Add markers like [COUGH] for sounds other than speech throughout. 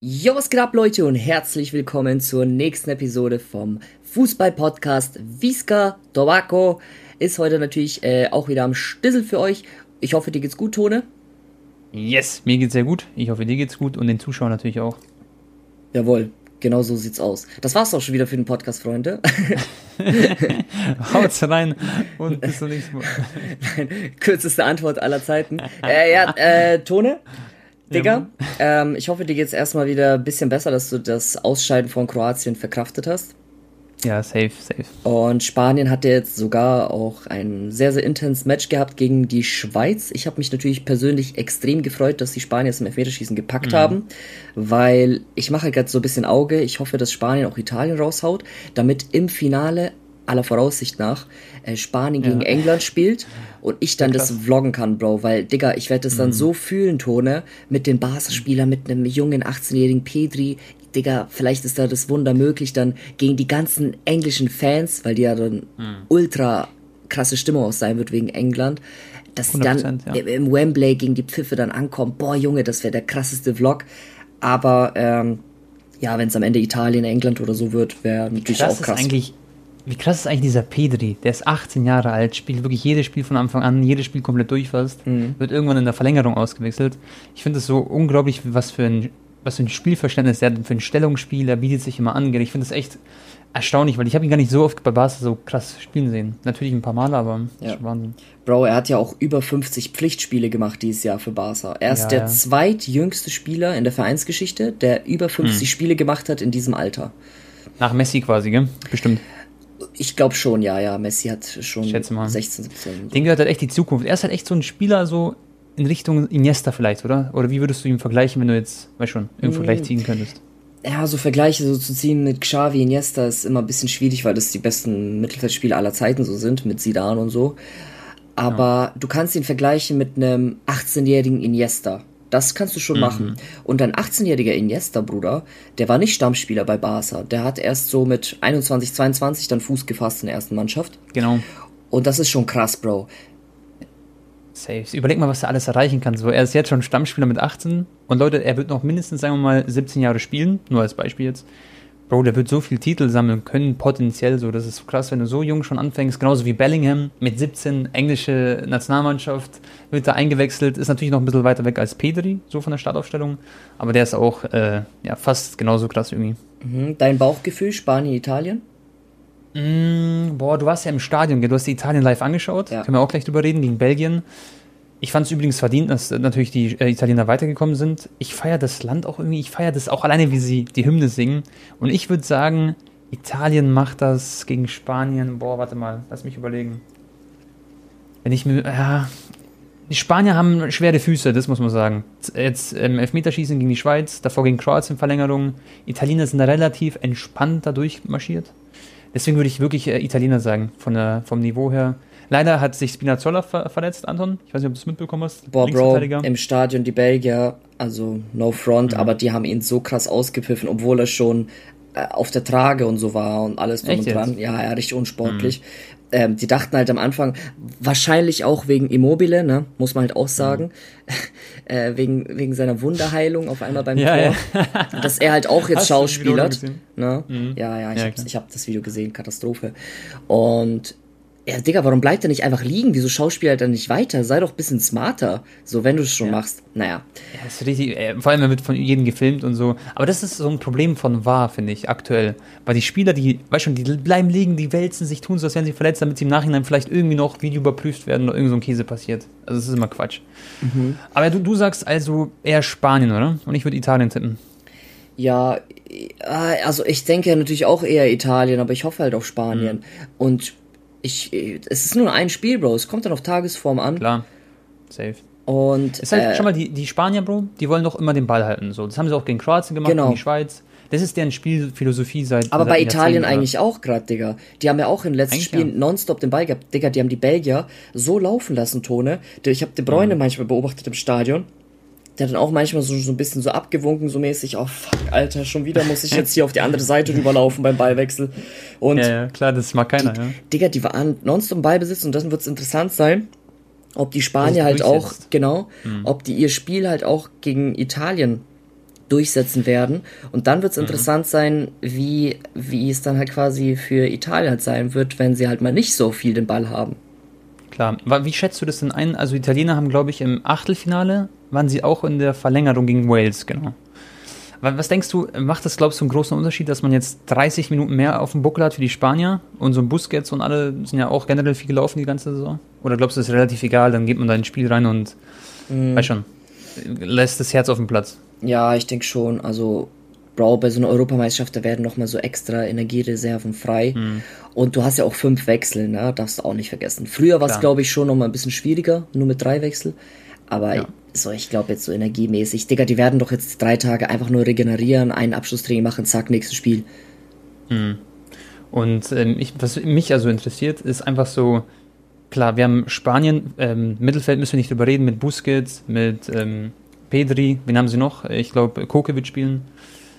Jo, was geht ab, Leute, und herzlich willkommen zur nächsten Episode vom Fußball-Podcast Visca Tobacco. Ist heute natürlich äh, auch wieder am Stissel für euch. Ich hoffe, dir geht's gut, Tone. Yes, mir geht's sehr gut. Ich hoffe, dir geht's gut und den Zuschauern natürlich auch. Jawohl, genau so sieht's aus. Das war's auch schon wieder für den Podcast, Freunde. [LAUGHS] Haut's rein und bis zum nächsten Mal. [LAUGHS] Nein, kürzeste Antwort aller Zeiten. Äh, ja, äh, Tone, Digga, [LAUGHS] ähm, ich hoffe, dir geht's erstmal wieder ein bisschen besser, dass du das Ausscheiden von Kroatien verkraftet hast. Ja, safe, safe. Und Spanien hatte jetzt sogar auch ein sehr, sehr intenses Match gehabt gegen die Schweiz. Ich habe mich natürlich persönlich extrem gefreut, dass die Spanier es im Elfmeterschießen gepackt mhm. haben, weil ich mache gerade so ein bisschen Auge. Ich hoffe, dass Spanien auch Italien raushaut, damit im Finale aller Voraussicht nach äh, Spanien ja. gegen England spielt und ich dann ja, das vloggen kann, Bro, weil, Digga, ich werde das dann mhm. so fühlen, Tone, mit den Barca-Spielern, mit einem jungen 18-jährigen Pedri, Digga, vielleicht ist da das Wunder möglich, dann gegen die ganzen englischen Fans, weil die ja dann mhm. ultra krasse Stimmung aus sein wird wegen England, dass sie dann ja. im Wembley gegen die Pfiffe dann ankommen. Boah, Junge, das wäre der krasseste Vlog. Aber ähm, ja, wenn es am Ende Italien, England oder so wird, wäre natürlich krass auch krass. Ist eigentlich wie krass ist eigentlich dieser Pedri? Der ist 18 Jahre alt, spielt wirklich jedes Spiel von Anfang an, jedes Spiel komplett durch fast, mhm. wird irgendwann in der Verlängerung ausgewechselt. Ich finde es so unglaublich, was für ein, was für ein Spielverständnis der hat, für ein Stellungsspiel, er bietet sich immer an. Ich finde es echt erstaunlich, weil ich habe ihn gar nicht so oft bei Barca so krass spielen sehen. Natürlich ein paar Mal, aber ja. Wahnsinn. Bro, er hat ja auch über 50 Pflichtspiele gemacht dieses Jahr für Barca. Er ist ja, der ja. zweitjüngste Spieler in der Vereinsgeschichte, der über 50 hm. Spiele gemacht hat in diesem Alter. Nach Messi quasi, gell? Bestimmt. Ich glaube schon, ja, ja. Messi hat schon Schätze mal. 16, 17. Den gehört halt echt die Zukunft. Er ist halt echt so ein Spieler, so in Richtung Iniesta vielleicht, oder? Oder wie würdest du ihn vergleichen, wenn du jetzt, weißt schon, irgendeinen Vergleich ziehen könntest? Ja, so Vergleiche so zu ziehen mit Xavi, Iniesta ist immer ein bisschen schwierig, weil das die besten Mittelfeldspieler aller Zeiten so sind, mit Zidane und so. Aber ja. du kannst ihn vergleichen mit einem 18-jährigen Iniesta. Das kannst du schon mhm. machen. Und ein 18-jähriger Iniesta, Bruder, der war nicht Stammspieler bei Barca. Der hat erst so mit 21, 22 dann Fuß gefasst in der ersten Mannschaft. Genau. Und das ist schon krass, Bro. Safe. Überleg mal, was er alles erreichen kann. So, er ist jetzt schon Stammspieler mit 18 und Leute, er wird noch mindestens, sagen wir mal, 17 Jahre spielen, nur als Beispiel jetzt. Bro, der wird so viel Titel sammeln können, potenziell so. Das ist so krass, wenn du so jung schon anfängst. Genauso wie Bellingham mit 17, englische Nationalmannschaft, wird da eingewechselt. Ist natürlich noch ein bisschen weiter weg als Pedri, so von der Startaufstellung. Aber der ist auch äh, ja, fast genauso krass irgendwie. Mhm. Dein Bauchgefühl, Spanien, Italien? Mm, boah, du warst ja im Stadion, du hast die Italien live angeschaut. Ja. Können wir auch gleich drüber reden, gegen Belgien. Ich fand es übrigens verdient, dass natürlich die äh, Italiener weitergekommen sind. Ich feiere das Land auch irgendwie, ich feiere das auch alleine, wie sie die Hymne singen. Und ich würde sagen, Italien macht das gegen Spanien. Boah, warte mal, lass mich überlegen. Wenn ich mir, ja, die Spanier haben schwere Füße, das muss man sagen. Jetzt ähm, Elfmeterschießen gegen die Schweiz, davor gegen Kroatien Verlängerung. Italiener sind da relativ entspannt da durchmarschiert. Deswegen würde ich wirklich äh, Italiener sagen, von der, vom Niveau her. Leider hat sich Spinazzola ver verletzt, Anton. Ich weiß nicht, ob du es mitbekommen hast. Boah, Bro, im Stadion die Belgier, also no front, mhm. aber die haben ihn so krass ausgepfiffen, obwohl er schon äh, auf der Trage und so war und alles drum und dran. Jetzt? Ja, ja, richtig unsportlich. Mhm. Ähm, die dachten halt am Anfang, wahrscheinlich auch wegen Immobile, ne, muss man halt auch sagen, mhm. [LAUGHS] äh, wegen, wegen seiner Wunderheilung auf einmal beim [LAUGHS] ja, Tor, ja. [LAUGHS] dass er halt auch jetzt Hast Schauspieler, ne, mhm. ja, ja, ich ja, habe hab das Video gesehen, Katastrophe und ja, Digga, warum bleibt er nicht einfach liegen? Wieso Schauspieler dann nicht weiter? Sei doch ein bisschen smarter. So, wenn du es schon ja. machst. Naja. Ja, ist richtig, äh, vor allem wird von jedem gefilmt und so. Aber das ist so ein Problem von wahr, finde ich, aktuell. Weil die Spieler, die, weißt schon, die bleiben liegen, die wälzen sich, tun so, als wären sie verletzt, damit sie im Nachhinein vielleicht irgendwie noch Video überprüft werden oder irgend so ein Käse passiert. Also, das ist immer Quatsch. Mhm. Aber du, du sagst also eher Spanien, oder? Und ich würde Italien tippen. Ja, äh, also ich denke natürlich auch eher Italien, aber ich hoffe halt auf Spanien. Mhm. Und ich, es ist nur ein Spiel, Bro. Es kommt dann auf Tagesform an. Klar. Safe. Und. ist halt, äh, schon mal, die, die Spanier, Bro, die wollen doch immer den Ball halten. So. Das haben sie auch gegen Kroatien gemacht, genau. gegen die Schweiz. Das ist deren Spielphilosophie seit. Aber seit bei Italien eigentlich auch gerade, Digga. Die haben ja auch in den letzten eigentlich Spielen ja. nonstop den Ball gehabt. Digga, die haben die Belgier so laufen lassen, Tone. Ich habe De Bruyne mhm. manchmal beobachtet im Stadion der hat dann auch manchmal so, so ein bisschen so abgewunken, so mäßig, oh fuck, Alter, schon wieder muss ich jetzt hier auf die andere Seite rüberlaufen beim Ballwechsel. Und ja, ja, klar, das mag keiner, die, ja. Digga, die waren nonstop im Ballbesitz und das wird es interessant sein, ob die Spanier halt auch, genau, mhm. ob die ihr Spiel halt auch gegen Italien durchsetzen werden. Und dann wird es mhm. interessant sein, wie, wie es dann halt quasi für Italien halt sein wird, wenn sie halt mal nicht so viel den Ball haben. Klar. Wie schätzt du das denn ein? Also Italiener haben, glaube ich, im Achtelfinale, waren sie auch in der Verlängerung gegen Wales, genau. Was denkst du, macht das, glaubst du, einen großen Unterschied, dass man jetzt 30 Minuten mehr auf dem Buckel hat für die Spanier und so ein Busquets und alle sind ja auch generell viel gelaufen die ganze Saison? Oder glaubst du, das ist relativ egal, dann geht man da ins Spiel rein und, mm. weiß schon, lässt das Herz auf dem Platz? Ja, ich denke schon. Also, Bro, bei so einer Europameisterschaft, da werden nochmal so extra Energiereserven frei. Mm. Und du hast ja auch fünf Wechsel, ne? Darfst du auch nicht vergessen. Früher war es, glaube ich, schon nochmal ein bisschen schwieriger, nur mit drei Wechsel. Aber ja so, ich glaube jetzt so energiemäßig. Digga, die werden doch jetzt drei Tage einfach nur regenerieren, einen Abschlusstraining machen, zack, nächstes Spiel. Hm. Und ähm, ich, was mich also interessiert, ist einfach so, klar, wir haben Spanien, ähm, Mittelfeld müssen wir nicht drüber reden, mit Busquets, mit ähm, Pedri, wen haben sie noch? Ich glaube, Koke wird spielen.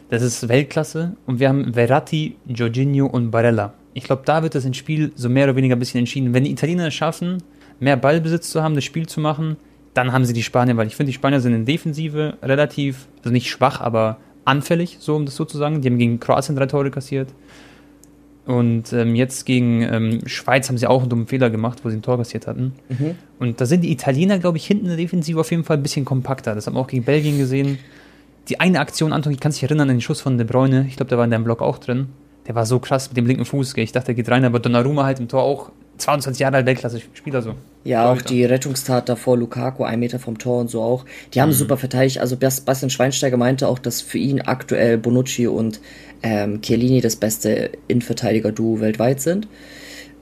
Das ist Weltklasse. Und wir haben Verratti, Jorginho und Barella. Ich glaube, da wird das Spiel so mehr oder weniger ein bisschen entschieden. Wenn die Italiener es schaffen, mehr Ballbesitz zu haben, das Spiel zu machen, dann haben sie die Spanier, weil ich finde, die Spanier sind in Defensive relativ, also nicht schwach, aber anfällig, so um das so zu sagen. Die haben gegen Kroatien drei Tore kassiert. Und ähm, jetzt gegen ähm, Schweiz haben sie auch einen dummen Fehler gemacht, wo sie ein Tor kassiert hatten. Mhm. Und da sind die Italiener, glaube ich, hinten in der Defensive auf jeden Fall ein bisschen kompakter. Das haben wir auch gegen Belgien gesehen. Die eine Aktion, Anton, ich kann sich erinnern an den Schuss von De Bruyne. Ich glaube, der war in deinem Blog auch drin. Der war so krass mit dem linken Fuß. Ich dachte, der geht rein, aber Donnarumma halt im Tor auch 22 Jahre alt Weltklasse-Spieler so. Ja, auch die Rettungstat davor, Lukaku, ein Meter vom Tor und so auch. Die haben mhm. super verteidigt. Also Bastian Schweinsteiger meinte auch, dass für ihn aktuell Bonucci und ähm, Chiellini das beste Innenverteidiger-Duo weltweit sind.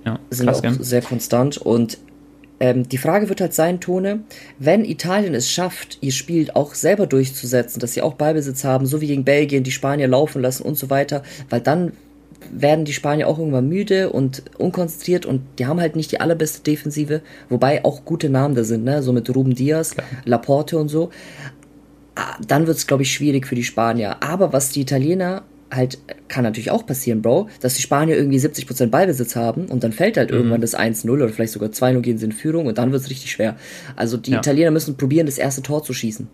Ja, sind krass, auch gern. sehr konstant. Und ähm, die Frage wird halt sein, Tone, wenn Italien es schafft, ihr Spiel auch selber durchzusetzen, dass sie auch Ballbesitz haben, so wie gegen Belgien, die Spanier laufen lassen und so weiter, weil dann werden die Spanier auch irgendwann müde und unkonzentriert und die haben halt nicht die allerbeste Defensive, wobei auch gute Namen da sind, ne? so mit Ruben Diaz, Klar. Laporte und so. Ah, dann wird es, glaube ich, schwierig für die Spanier. Aber was die Italiener halt, kann natürlich auch passieren, Bro, dass die Spanier irgendwie 70% Ballbesitz haben und dann fällt halt mhm. irgendwann das 1-0 oder vielleicht sogar 2-0 gehen sie in Führung und dann wird es richtig schwer. Also die ja. Italiener müssen probieren, das erste Tor zu schießen.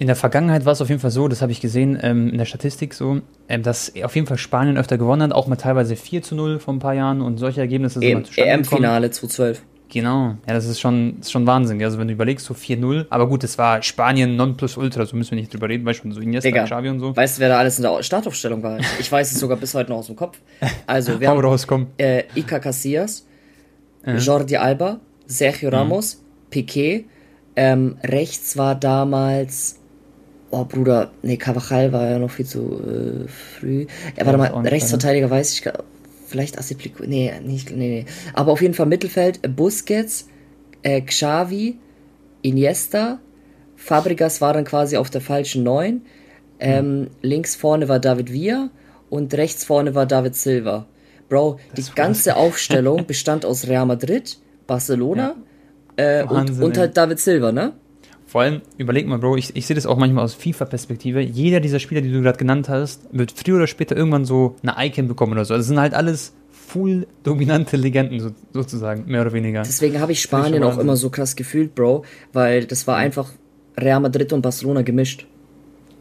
In der Vergangenheit war es auf jeden Fall so, das habe ich gesehen ähm, in der Statistik so, ähm, dass auf jeden Fall Spanien öfter gewonnen hat, auch mal teilweise 4 zu 0 vor ein paar Jahren und solche Ergebnisse sind e zustande EM-Finale 2012. Genau, ja, das ist schon, ist schon Wahnsinn. Also wenn du überlegst, so 4-0, aber gut, es war Spanien non plus ultra, so müssen wir nicht drüber reden, weil schon so Iniesta, Digga, Xavi und so. Weißt du, wer da alles in der Startaufstellung war? [LAUGHS] Ich weiß es sogar bis heute noch aus dem Kopf. Also, wir haben raus, äh, Ica Casillas, äh. Jordi Alba, Sergio mhm. Ramos, mhm. Piquet, ähm, rechts war damals Oh, Bruder, nee, Cavachal war ja noch viel zu äh, früh. Er war ja, mal Rechtsverteidiger, weiß ich gar Vielleicht Asiplico. Nee, nicht, nee, nee. Aber auf jeden Fall Mittelfeld. Busquets, äh, Xavi, Iniesta. Fabregas war dann quasi auf der falschen Neun. Ähm, hm. Links vorne war David Villa und rechts vorne war David Silva. Bro, das die ganze [LAUGHS] Aufstellung bestand aus Real Madrid, Barcelona ja. äh, und, und halt David Silva, ne? Vor allem, überleg mal, Bro, ich, ich sehe das auch manchmal aus FIFA-Perspektive. Jeder dieser Spieler, die du gerade genannt hast, wird früher oder später irgendwann so eine Icon bekommen oder so. Also das sind halt alles full dominante Legenden so, sozusagen, mehr oder weniger. Deswegen habe ich Spanien auch immer so krass gefühlt, Bro, weil das war einfach Real Madrid und Barcelona gemischt.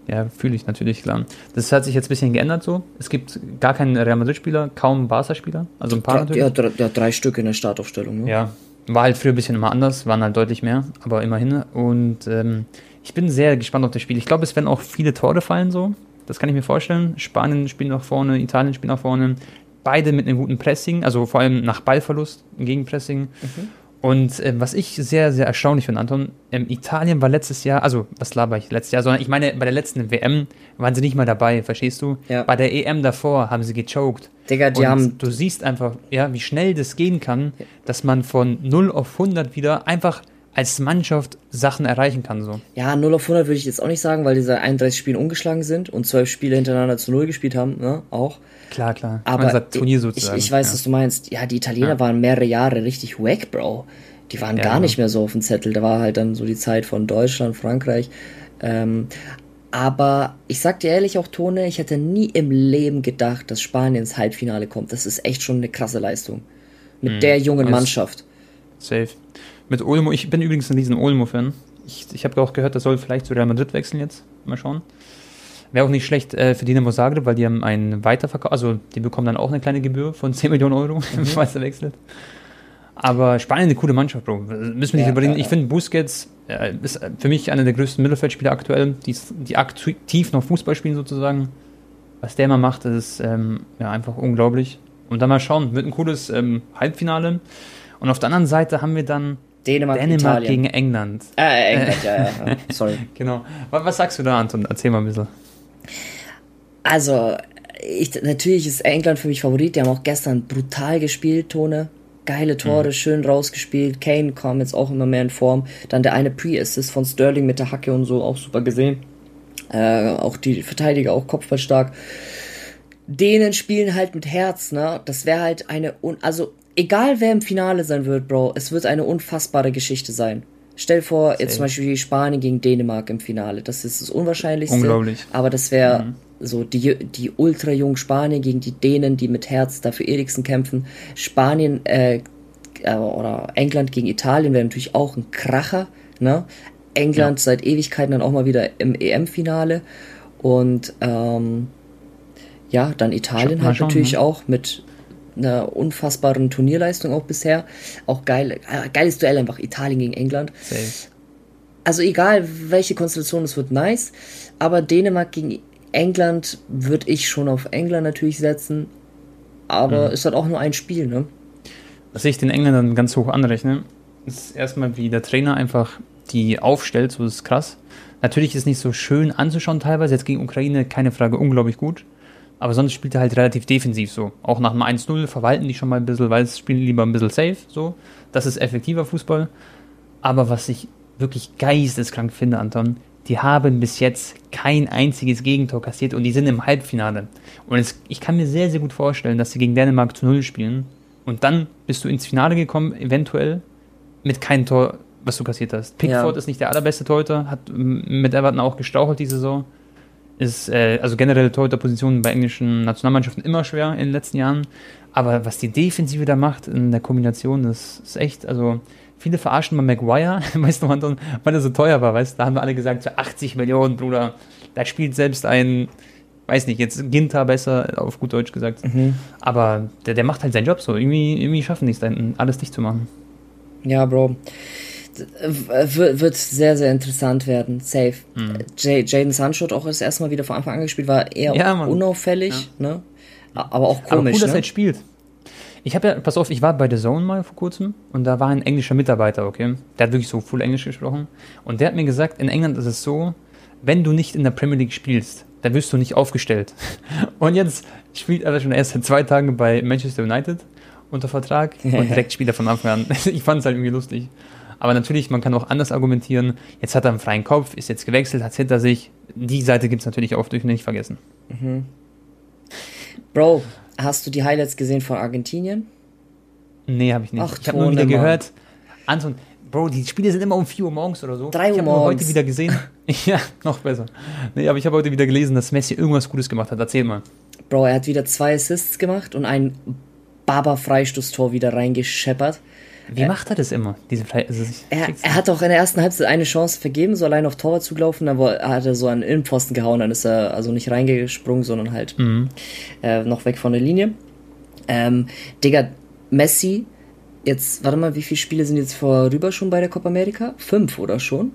Ja, fühle ich natürlich, klar. Das hat sich jetzt ein bisschen geändert so. Es gibt gar keinen Real Madrid-Spieler, kaum Barca-Spieler. Also ein paar ja, natürlich. Ja, drei, ja, drei Stück in der Startaufstellung. Ne? Ja, war halt früher ein bisschen immer anders, waren halt deutlich mehr, aber immerhin. Und ähm, ich bin sehr gespannt auf das Spiel. Ich glaube, es werden auch viele Tore fallen so. Das kann ich mir vorstellen. Spanien spielt nach vorne, Italien spielt nach vorne. Beide mit einem guten Pressing, also vor allem nach Ballverlust, Gegenpressing. Mhm. Und äh, was ich sehr, sehr erstaunlich finde, Anton, ähm, Italien war letztes Jahr, also was laber ich letztes Jahr, sondern ich meine, bei der letzten WM waren sie nicht mal dabei, verstehst du? Ja. Bei der EM davor haben sie gechoked. Digga, die und haben. Du siehst einfach, ja, wie schnell das gehen kann, ja. dass man von 0 auf 100 wieder einfach als Mannschaft Sachen erreichen kann. So. Ja, 0 auf 100 würde ich jetzt auch nicht sagen, weil diese 31 Spiele ungeschlagen sind und 12 Spiele hintereinander zu 0 gespielt haben, ne? Auch. Klar, klar. Aber Turnier sozusagen. Ich, ich weiß, ja. was du meinst. Ja, die Italiener ja. waren mehrere Jahre richtig wack, Bro. Die waren ja, gar nicht mehr so auf dem Zettel. Da war halt dann so die Zeit von Deutschland, Frankreich. Ähm, aber ich sag dir ehrlich auch, Tone, ich hätte nie im Leben gedacht, dass Spanien ins Halbfinale kommt. Das ist echt schon eine krasse Leistung. Mit mhm. der jungen also Mannschaft. Safe. Mit Olmo, ich bin übrigens ein riesen Olmo-Fan. Ich, ich habe auch gehört, er soll vielleicht zu Real Madrid wechseln jetzt. Mal schauen. Wäre auch nicht schlecht äh, für Dinamo Zagreb, weil die haben einen Weiterverkauf, also die bekommen dann auch eine kleine Gebühr von [LAUGHS] 10 Millionen Euro, [LAUGHS] mhm. falls er wechselt. Aber Spanien eine coole Mannschaft, Bro. Müssen wir nicht ja, überreden. Ja, ja. Ich finde, Busquets äh, ist für mich einer der größten Mittelfeldspieler aktuell, die, die aktiv noch Fußball spielen sozusagen. Was der mal macht, ist ähm, ja, einfach unglaublich. Und dann mal schauen, wird ein cooles ähm, Halbfinale. Und auf der anderen Seite haben wir dann Dänemark, Dänemark gegen England. Äh, England, ja, ja, [LAUGHS] sorry. genau. Was, was, sagst du da, Anton? Erzähl mal ein bisschen. Also, ich, natürlich ist England für mich Favorit. Die haben auch gestern brutal gespielt, Tone. Geile Tore, mhm. schön rausgespielt. Kane kam jetzt auch immer mehr in Form. Dann der eine Pre-Assist von Sterling mit der Hacke und so, auch super gesehen. Äh, auch die Verteidiger, auch kopfballstark. Denen spielen halt mit Herz, ne? Das wäre halt eine, un also egal wer im Finale sein wird, Bro, es wird eine unfassbare Geschichte sein. Stell vor, Safe. jetzt zum Beispiel Spanien gegen Dänemark im Finale. Das ist das Unwahrscheinlichste. Unglaublich. Aber das wäre mhm. so die, die ultra jungen Spanien gegen die Dänen, die mit Herz dafür Eriksen kämpfen. Spanien äh, äh, oder England gegen Italien wäre natürlich auch ein Kracher. Ne? England ja. seit Ewigkeiten dann auch mal wieder im EM-Finale. Und ähm, ja, dann Italien halt natürlich ne? auch mit einer unfassbaren Turnierleistung auch bisher. Auch geil, äh, geiles Duell einfach, Italien gegen England. Safe. Also egal, welche Konstellation, es wird nice. Aber Dänemark gegen England würde ich schon auf England natürlich setzen. Aber mhm. ist halt auch nur ein Spiel, ne? Was ich den Engländern ganz hoch anrechne, ist erstmal, wie der Trainer einfach die aufstellt, so ist krass. Natürlich ist es nicht so schön anzuschauen teilweise, jetzt gegen Ukraine, keine Frage, unglaublich gut. Aber sonst spielt er halt relativ defensiv so. Auch nach dem 1-0 verwalten die schon mal ein bisschen, weil es spielen lieber ein bisschen safe so. Das ist effektiver Fußball. Aber was ich wirklich geisteskrank finde, Anton, die haben bis jetzt kein einziges Gegentor kassiert und die sind im Halbfinale. Und es, ich kann mir sehr, sehr gut vorstellen, dass sie gegen Dänemark zu Null spielen. Und dann bist du ins Finale gekommen, eventuell mit keinem Tor, was du kassiert hast. Pickford ja. ist nicht der allerbeste Torhüter, hat mit Everton auch gestrauchelt die Saison ist äh, also generell Torhüterpositionen bei englischen Nationalmannschaften immer schwer in den letzten Jahren. Aber was die Defensive da macht in der Kombination, das ist echt, also viele verarschen mal Maguire, weißt du, Anton, weil er so teuer war, weißt du, da haben wir alle gesagt, für 80 Millionen, Bruder, da spielt selbst ein, weiß nicht, jetzt Ginter besser, auf gut Deutsch gesagt. Mhm. Aber der, der macht halt seinen Job so, irgendwie, irgendwie schaffen die es da hinten, alles dicht zu machen. Ja, Bro wird sehr, sehr interessant werden. Safe. Mhm. Jaden Sancho hat auch das erste Mal wieder von Anfang an gespielt, war eher ja, unauffällig, ja. ne? Aber auch komisch. Aber cool, dass ne? er spielt. Ich habe ja, pass auf, ich war bei The Zone mal vor kurzem und da war ein englischer Mitarbeiter, okay? Der hat wirklich so full Englisch gesprochen. Und der hat mir gesagt, in England ist es so, wenn du nicht in der Premier League spielst, dann wirst du nicht aufgestellt. [LAUGHS] Und jetzt spielt er schon erst seit zwei Tagen bei Manchester United unter Vertrag und [LAUGHS] direkt spielt er von Anfang an. [LAUGHS] Ich fand es halt irgendwie lustig. Aber natürlich, man kann auch anders argumentieren. Jetzt hat er einen freien Kopf, ist jetzt gewechselt, hat es hinter sich. Die Seite gibt es natürlich auch, durch nicht vergessen. Mhm. Bro, hast du die Highlights gesehen von Argentinien? Nee, habe ich nicht. Ach, ich habe nur wieder Mann. gehört. Anton, Bro, die Spiele sind immer um 4 Uhr morgens oder so. 3 Uhr ich morgens. Ich habe heute wieder gesehen. [LAUGHS] ja, noch besser. Nee, aber ich habe heute wieder gelesen, dass Messi irgendwas Gutes gemacht hat. Erzähl mal. Bro, er hat wieder zwei Assists gemacht und ein Baba-Freistoßtor wieder reingescheppert. Wie er, macht er das immer? Diese also er, er, hat doch in der ersten Halbzeit eine Chance vergeben, so allein auf Torwart zugelaufen, dann hat er so einen Innenpfosten gehauen, dann ist er also nicht reingesprungen, sondern halt mhm. äh, noch weg von der Linie. Ähm, Digga, Messi, jetzt, warte mal, wie viele Spiele sind jetzt vorüber schon bei der Copa America? Fünf oder schon?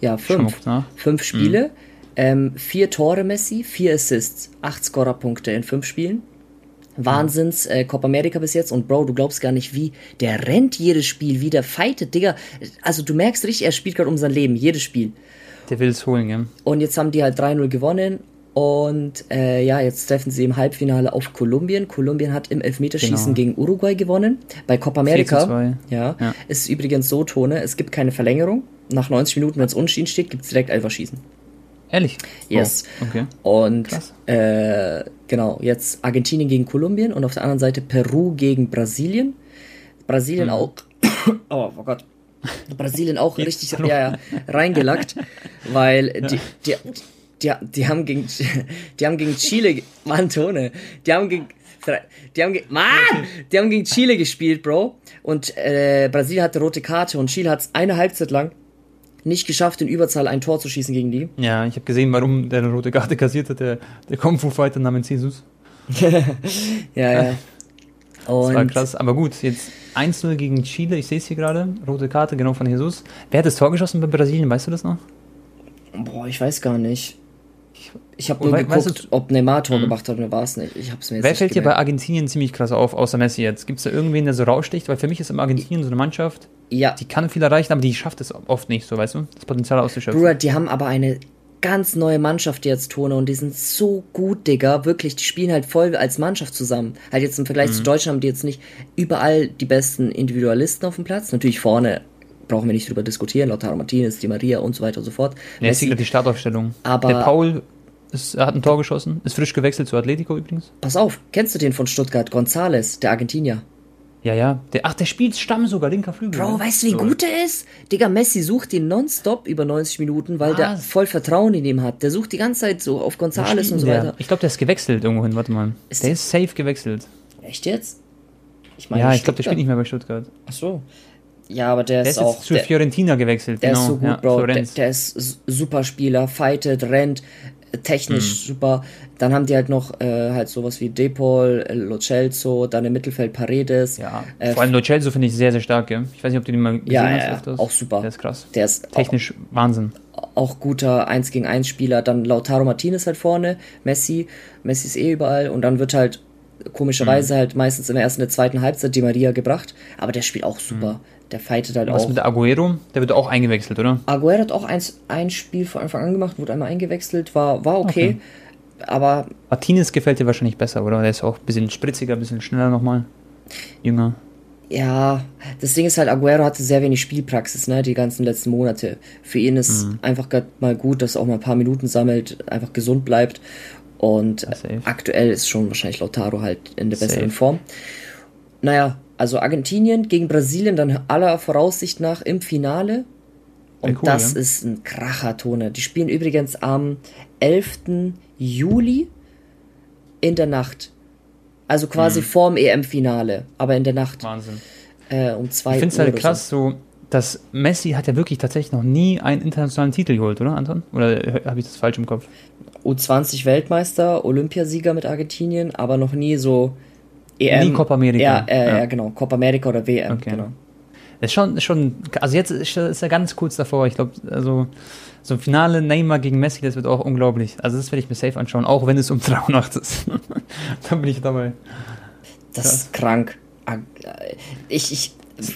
Ja, fünf. Schon, fünf Spiele. Mhm. Ähm, vier Tore Messi, vier Assists, acht Scorerpunkte in fünf Spielen. Wahnsinns äh, Copa America bis jetzt und Bro, du glaubst gar nicht wie, der rennt jedes Spiel wieder, fightet, Digga. Also du merkst richtig, er spielt gerade um sein Leben, jedes Spiel. Der will es holen, ja. Und jetzt haben die halt 3-0 gewonnen und äh, ja, jetzt treffen sie im Halbfinale auf Kolumbien. Kolumbien hat im Elfmeterschießen genau. gegen Uruguay gewonnen. Bei Copa America, ja, ja, ist übrigens so, Tone, es gibt keine Verlängerung. Nach 90 Minuten, wenn es unentschieden steht, gibt es direkt Elferschießen. Ehrlich? Yes. Oh, okay. Und äh, genau, jetzt Argentinien gegen Kolumbien und auf der anderen Seite Peru gegen Brasilien. Brasilien mhm. auch. [COUGHS] oh, oh Gott. Brasilien auch richtig ja, ja, reingelackt, weil die, die, die, die, haben gegen, die haben gegen Chile, Mann, Tone, die haben gegen, die haben, Mann, die haben gegen Chile gespielt, Bro. Und äh, Brasilien hatte rote Karte und Chile hat es eine Halbzeit lang nicht geschafft, in Überzahl ein Tor zu schießen gegen die. Ja, ich habe gesehen, warum der eine rote Karte kassiert hat, der, der Kung Fu Fighter namens Jesus. [LAUGHS] ja, ja. Und [LAUGHS] das war krass, aber gut, jetzt 1-0 gegen Chile, ich sehe es hier gerade, rote Karte, genau von Jesus. Wer hat das Tor geschossen bei Brasilien, weißt du das noch? Boah, ich weiß gar nicht. Ich habe nur we geguckt, weißt du, ob Neymar Tor mhm. gemacht hat oder war es nicht. Ich hab's mir jetzt Wer fällt dir bei Argentinien ziemlich krass auf, außer Messi jetzt? Gibt es da irgendwen, der so raussticht? Weil für mich ist immer Argentinien so eine Mannschaft, ja. die kann viel erreichen, aber die schafft es oft nicht, so weißt du, das Potenzial auszuschöpfen. Bruder, die haben aber eine ganz neue Mannschaft jetzt, Tone, und die sind so gut, Digga. Wirklich, die spielen halt voll als Mannschaft zusammen. Halt jetzt im Vergleich mhm. zu Deutschland haben die jetzt nicht überall die besten Individualisten auf dem Platz. Natürlich vorne brauchen wir nicht drüber diskutieren. Lautaro Martinez, Di Maria und so weiter und so fort. Ja, sieht die Startaufstellung. Aber der Paul ist, hat ein Tor geschossen, ist frisch gewechselt zu Atletico übrigens. Pass auf, kennst du den von Stuttgart? Gonzales, der Argentinier. Ja, ja. Der, ach, der spielt Stamm sogar, linker Flügel. Bro, weißt du, wie so. gut er ist? Digga, Messi sucht ihn nonstop über 90 Minuten, weil Was? der voll Vertrauen in ihm hat. Der sucht die ganze Zeit so auf Gonzales und so der? weiter. Ich glaube, der ist gewechselt irgendwohin, warte mal. Ist der ist safe gewechselt. Echt jetzt? Ich meine, ja, ich glaube, der spielt nicht mehr bei Stuttgart. Ach so. Ja, aber der, der ist, ist auch. zu der, Fiorentina gewechselt, der genau. ist so gut, ja, Bro. Der, der, ist super Spieler, fightet, rennt, technisch mhm. super. Dann haben die halt noch äh, halt sowas wie Depol, Lo Celso, dann im Mittelfeld Paredes. Ja, äh, vor allem Lo Celso finde ich sehr, sehr stark, ja. Ich weiß nicht, ob du den mal gesehen ja, hast. Ja, öfters. auch super. Der ist krass. Der ist technisch auch, Wahnsinn. Auch guter 1 gegen 1 Spieler. Dann Lautaro Martinez halt vorne, Messi. Messi ist eh überall und dann wird halt komischerweise mhm. halt meistens der ersten, der zweiten Halbzeit Di Maria gebracht, aber der spielt auch super. Mhm. Der fightet halt Was auch. Was mit Aguero? Der wird auch eingewechselt, oder? Aguero hat auch eins, ein Spiel von Anfang an gemacht, wurde einmal eingewechselt, war, war okay, okay. Aber. Martinez gefällt dir wahrscheinlich besser, oder? Der ist auch ein bisschen spritziger, ein bisschen schneller nochmal. Jünger. Ja, das Ding ist halt, Aguero hatte sehr wenig Spielpraxis, ne, die ganzen letzten Monate. Für ihn ist mhm. einfach mal gut, dass er auch mal ein paar Minuten sammelt, einfach gesund bleibt. Und aktuell ist schon wahrscheinlich Lautaro halt in der besseren Safe. Form. Naja, also Argentinien gegen Brasilien dann aller Voraussicht nach im Finale. Und cool, das ja. ist ein Krachertone. Die spielen übrigens am 11. Juli in der Nacht. Also quasi mhm. vorm EM-Finale, aber in der Nacht. Wahnsinn. Äh, um zwei Ich finde es halt krass, so. so, dass Messi hat ja wirklich tatsächlich noch nie einen internationalen Titel geholt, oder Anton? Oder habe ich das falsch im Kopf? U20 Weltmeister, Olympiasieger mit Argentinien, aber noch nie so EM. Nie Copa America. Ja, äh, ja. ja, genau. Copa America oder WM, okay. genau. ist schon, schon, also jetzt ist, ist er ganz kurz davor. Ich glaube, also so ein Finale Neymar gegen Messi, das wird auch unglaublich. Also das werde ich mir safe anschauen, auch wenn es um [LAUGHS] 300 ist. [LAUGHS] da bin ich dabei. Das ja. ist krank. Ah, ich, ich,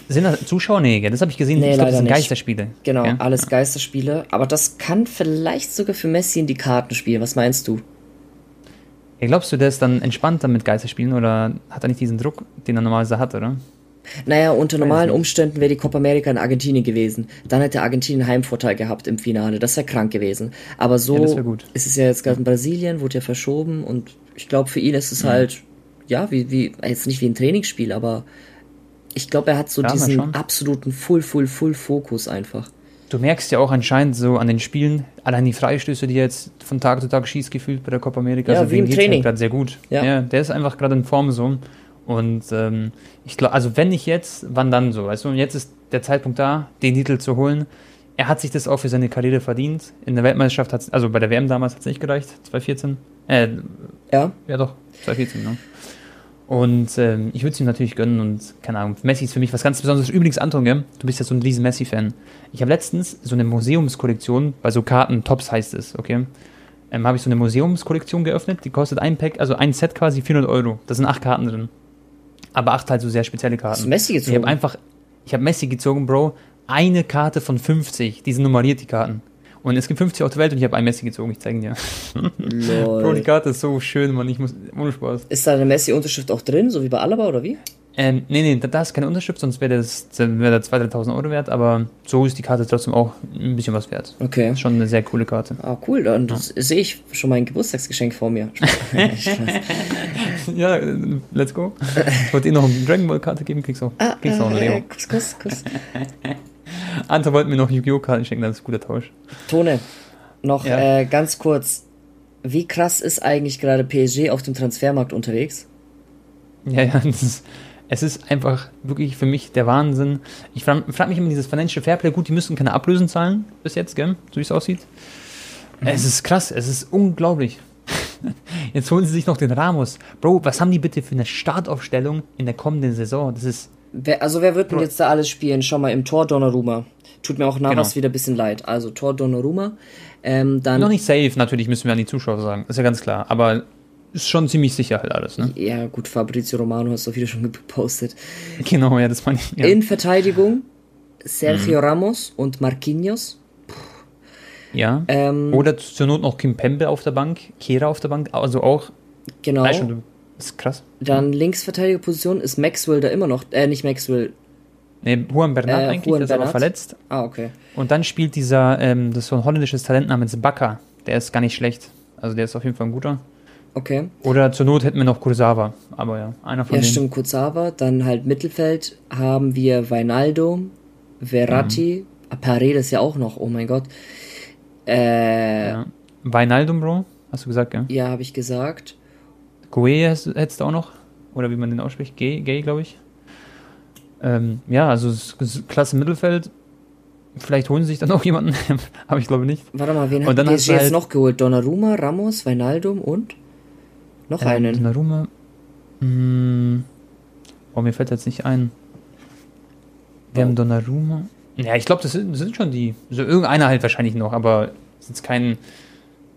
sind das Zuschauer? Nee, das habe ich gesehen. Nee, ich glaube, das sind nicht. Geisterspiele. Genau, ja? alles Geisterspiele. Aber das kann vielleicht sogar für Messi in die Karten spielen. Was meinst du? Ja, glaubst du, der ist dann entspannter mit Geisterspielen oder hat er nicht diesen Druck, den er normalerweise hat, oder? Naja, unter normalen Umständen wäre die Copa America in Argentinien gewesen. Dann hätte Argentinien Heimvorteil gehabt im Finale. Das wäre krank gewesen. Aber so ja, ist es ja jetzt gerade in Brasilien, wurde ja verschoben und ich glaube, für ihn ist es mhm. halt, ja, wie, wie, jetzt nicht wie ein Trainingsspiel, aber ich glaube, er hat so ja, diesen absoluten Full, Full, Full Fokus einfach. Du merkst ja auch anscheinend so an den Spielen, allein die Freistöße, die er jetzt von Tag zu Tag schießt, gefühlt bei der Copa America, ja, also wie im Training. gerade sehr gut. Ja. ja. der ist einfach gerade in Form so. Und ähm, ich glaube, also wenn nicht jetzt, wann dann so? Weißt du, und jetzt ist der Zeitpunkt da, den Titel zu holen. Er hat sich das auch für seine Karriere verdient. In der Weltmeisterschaft hat es, also bei der WM damals hat es nicht gereicht, 2014. Äh, ja. Ja, doch, 2014, ne? Und ähm, ich würde es ihm natürlich gönnen und keine Ahnung, Messi ist für mich was ganz Besonderes. Übrigens, Anton, gell? du bist ja so ein riesen Messi-Fan. Ich habe letztens so eine Museumskollektion, bei so Karten, Tops heißt es, okay? Ähm, habe ich so eine Museumskollektion geöffnet, die kostet ein Pack, also ein Set quasi 400 Euro. Da sind acht Karten drin. Aber acht halt so sehr spezielle Karten. Hast du Messi gezogen? Ich habe einfach, ich habe Messi gezogen, Bro. Eine Karte von 50, die sind nummeriert, die Karten. Und es gibt 50 auf der Welt und ich habe ein Messi gezogen, ich zeige dir. Bro, die Karte ist so schön, Mann, ich muss, ohne Spaß. Ist da eine Messi-Unterschrift auch drin, so wie bei Alaba oder wie? Ähm, nee, nee, da, ist keine Unterschrift, sonst wäre das wär das 2.000, 3.000 Euro wert, aber so ist die Karte trotzdem auch ein bisschen was wert. Okay. Ist schon eine sehr coole Karte. Ah, cool, dann ja. sehe ich schon mein Geburtstagsgeschenk vor mir. [LAUGHS] [LAUGHS] ja, let's go. Ich wollte dir noch eine Dragon Ball Karte geben, kriegst du auch, ah, kriegst auch eine Leo. Äh, kuss, kuss, kuss. Anta wollte mir noch Yu-Gi-Oh! Karten schenken, das ist ein guter Tausch. Tone, noch ja. äh, ganz kurz. Wie krass ist eigentlich gerade PSG auf dem Transfermarkt unterwegs? Ja, ja, ist Es ist einfach wirklich für mich der Wahnsinn. Ich frage frag mich immer dieses Financial Fairplay. Gut, die müssen keine Ablösen zahlen bis jetzt, gell? So wie es aussieht. Mhm. Es ist krass, es ist unglaublich. [LAUGHS] Jetzt holen sie sich noch den Ramos. Bro, was haben die bitte für eine Startaufstellung in der kommenden Saison? Das ist. Wer, also wer wird denn jetzt da alles spielen? Schau mal, im Tor Donnarumma. Tut mir auch Navas genau. wieder ein bisschen leid. Also Tor Donnarumma. Ähm, dann Noch nicht safe, natürlich müssen wir an die Zuschauer sagen. Ist ja ganz klar. Aber ist schon ziemlich sicher halt alles, ne? Ja, gut, Fabrizio Romano hast du auch wieder schon [LAUGHS] gepostet. Genau, ja, das fand ich. Ja. In Verteidigung Sergio mhm. Ramos und Marquinhos. Ja. Ähm, Oder zur Not noch Kim Pembe auf der Bank, Kera auf der Bank, also auch. Genau. Das ist krass. Dann Linksverteidigerposition ist Maxwell da immer noch, äh, nicht Maxwell. Ne, Juan Bernat äh, eigentlich, Juan der ist aber verletzt. Ah, okay. Und dann spielt dieser, ähm, das ist so ein holländisches Talent namens Bakker. Der ist gar nicht schlecht. Also der ist auf jeden Fall ein guter. Okay. Oder zur Not hätten wir noch Kurzawa. Aber ja, einer von ja, denen. Ja, stimmt, Kurzawa. Dann halt Mittelfeld haben wir Weinaldo, Verratti, mhm. Paredes ja auch noch, oh mein Gott. Äh, ja. Weinaldum, Bro, hast du gesagt, gell? Ja, habe ich gesagt. Goe hättest du auch noch? Oder wie man den ausspricht? Gay, Gay glaube ich. Ähm, ja, also klasse Mittelfeld. Vielleicht holen sie sich dann auch jemanden, [LAUGHS] aber ich glaube nicht. Warte mal, wen hat PSG jetzt halt noch geholt? Donnarumma, Ramos, Weinaldum und noch ähm, einen. Donnarumma. Mh, hm. oh, mir fällt jetzt nicht ein. Wir oh. haben Donnarumma. Ja, ich glaube, das sind, das sind, schon die. So irgendeiner halt wahrscheinlich noch, aber ist jetzt kein,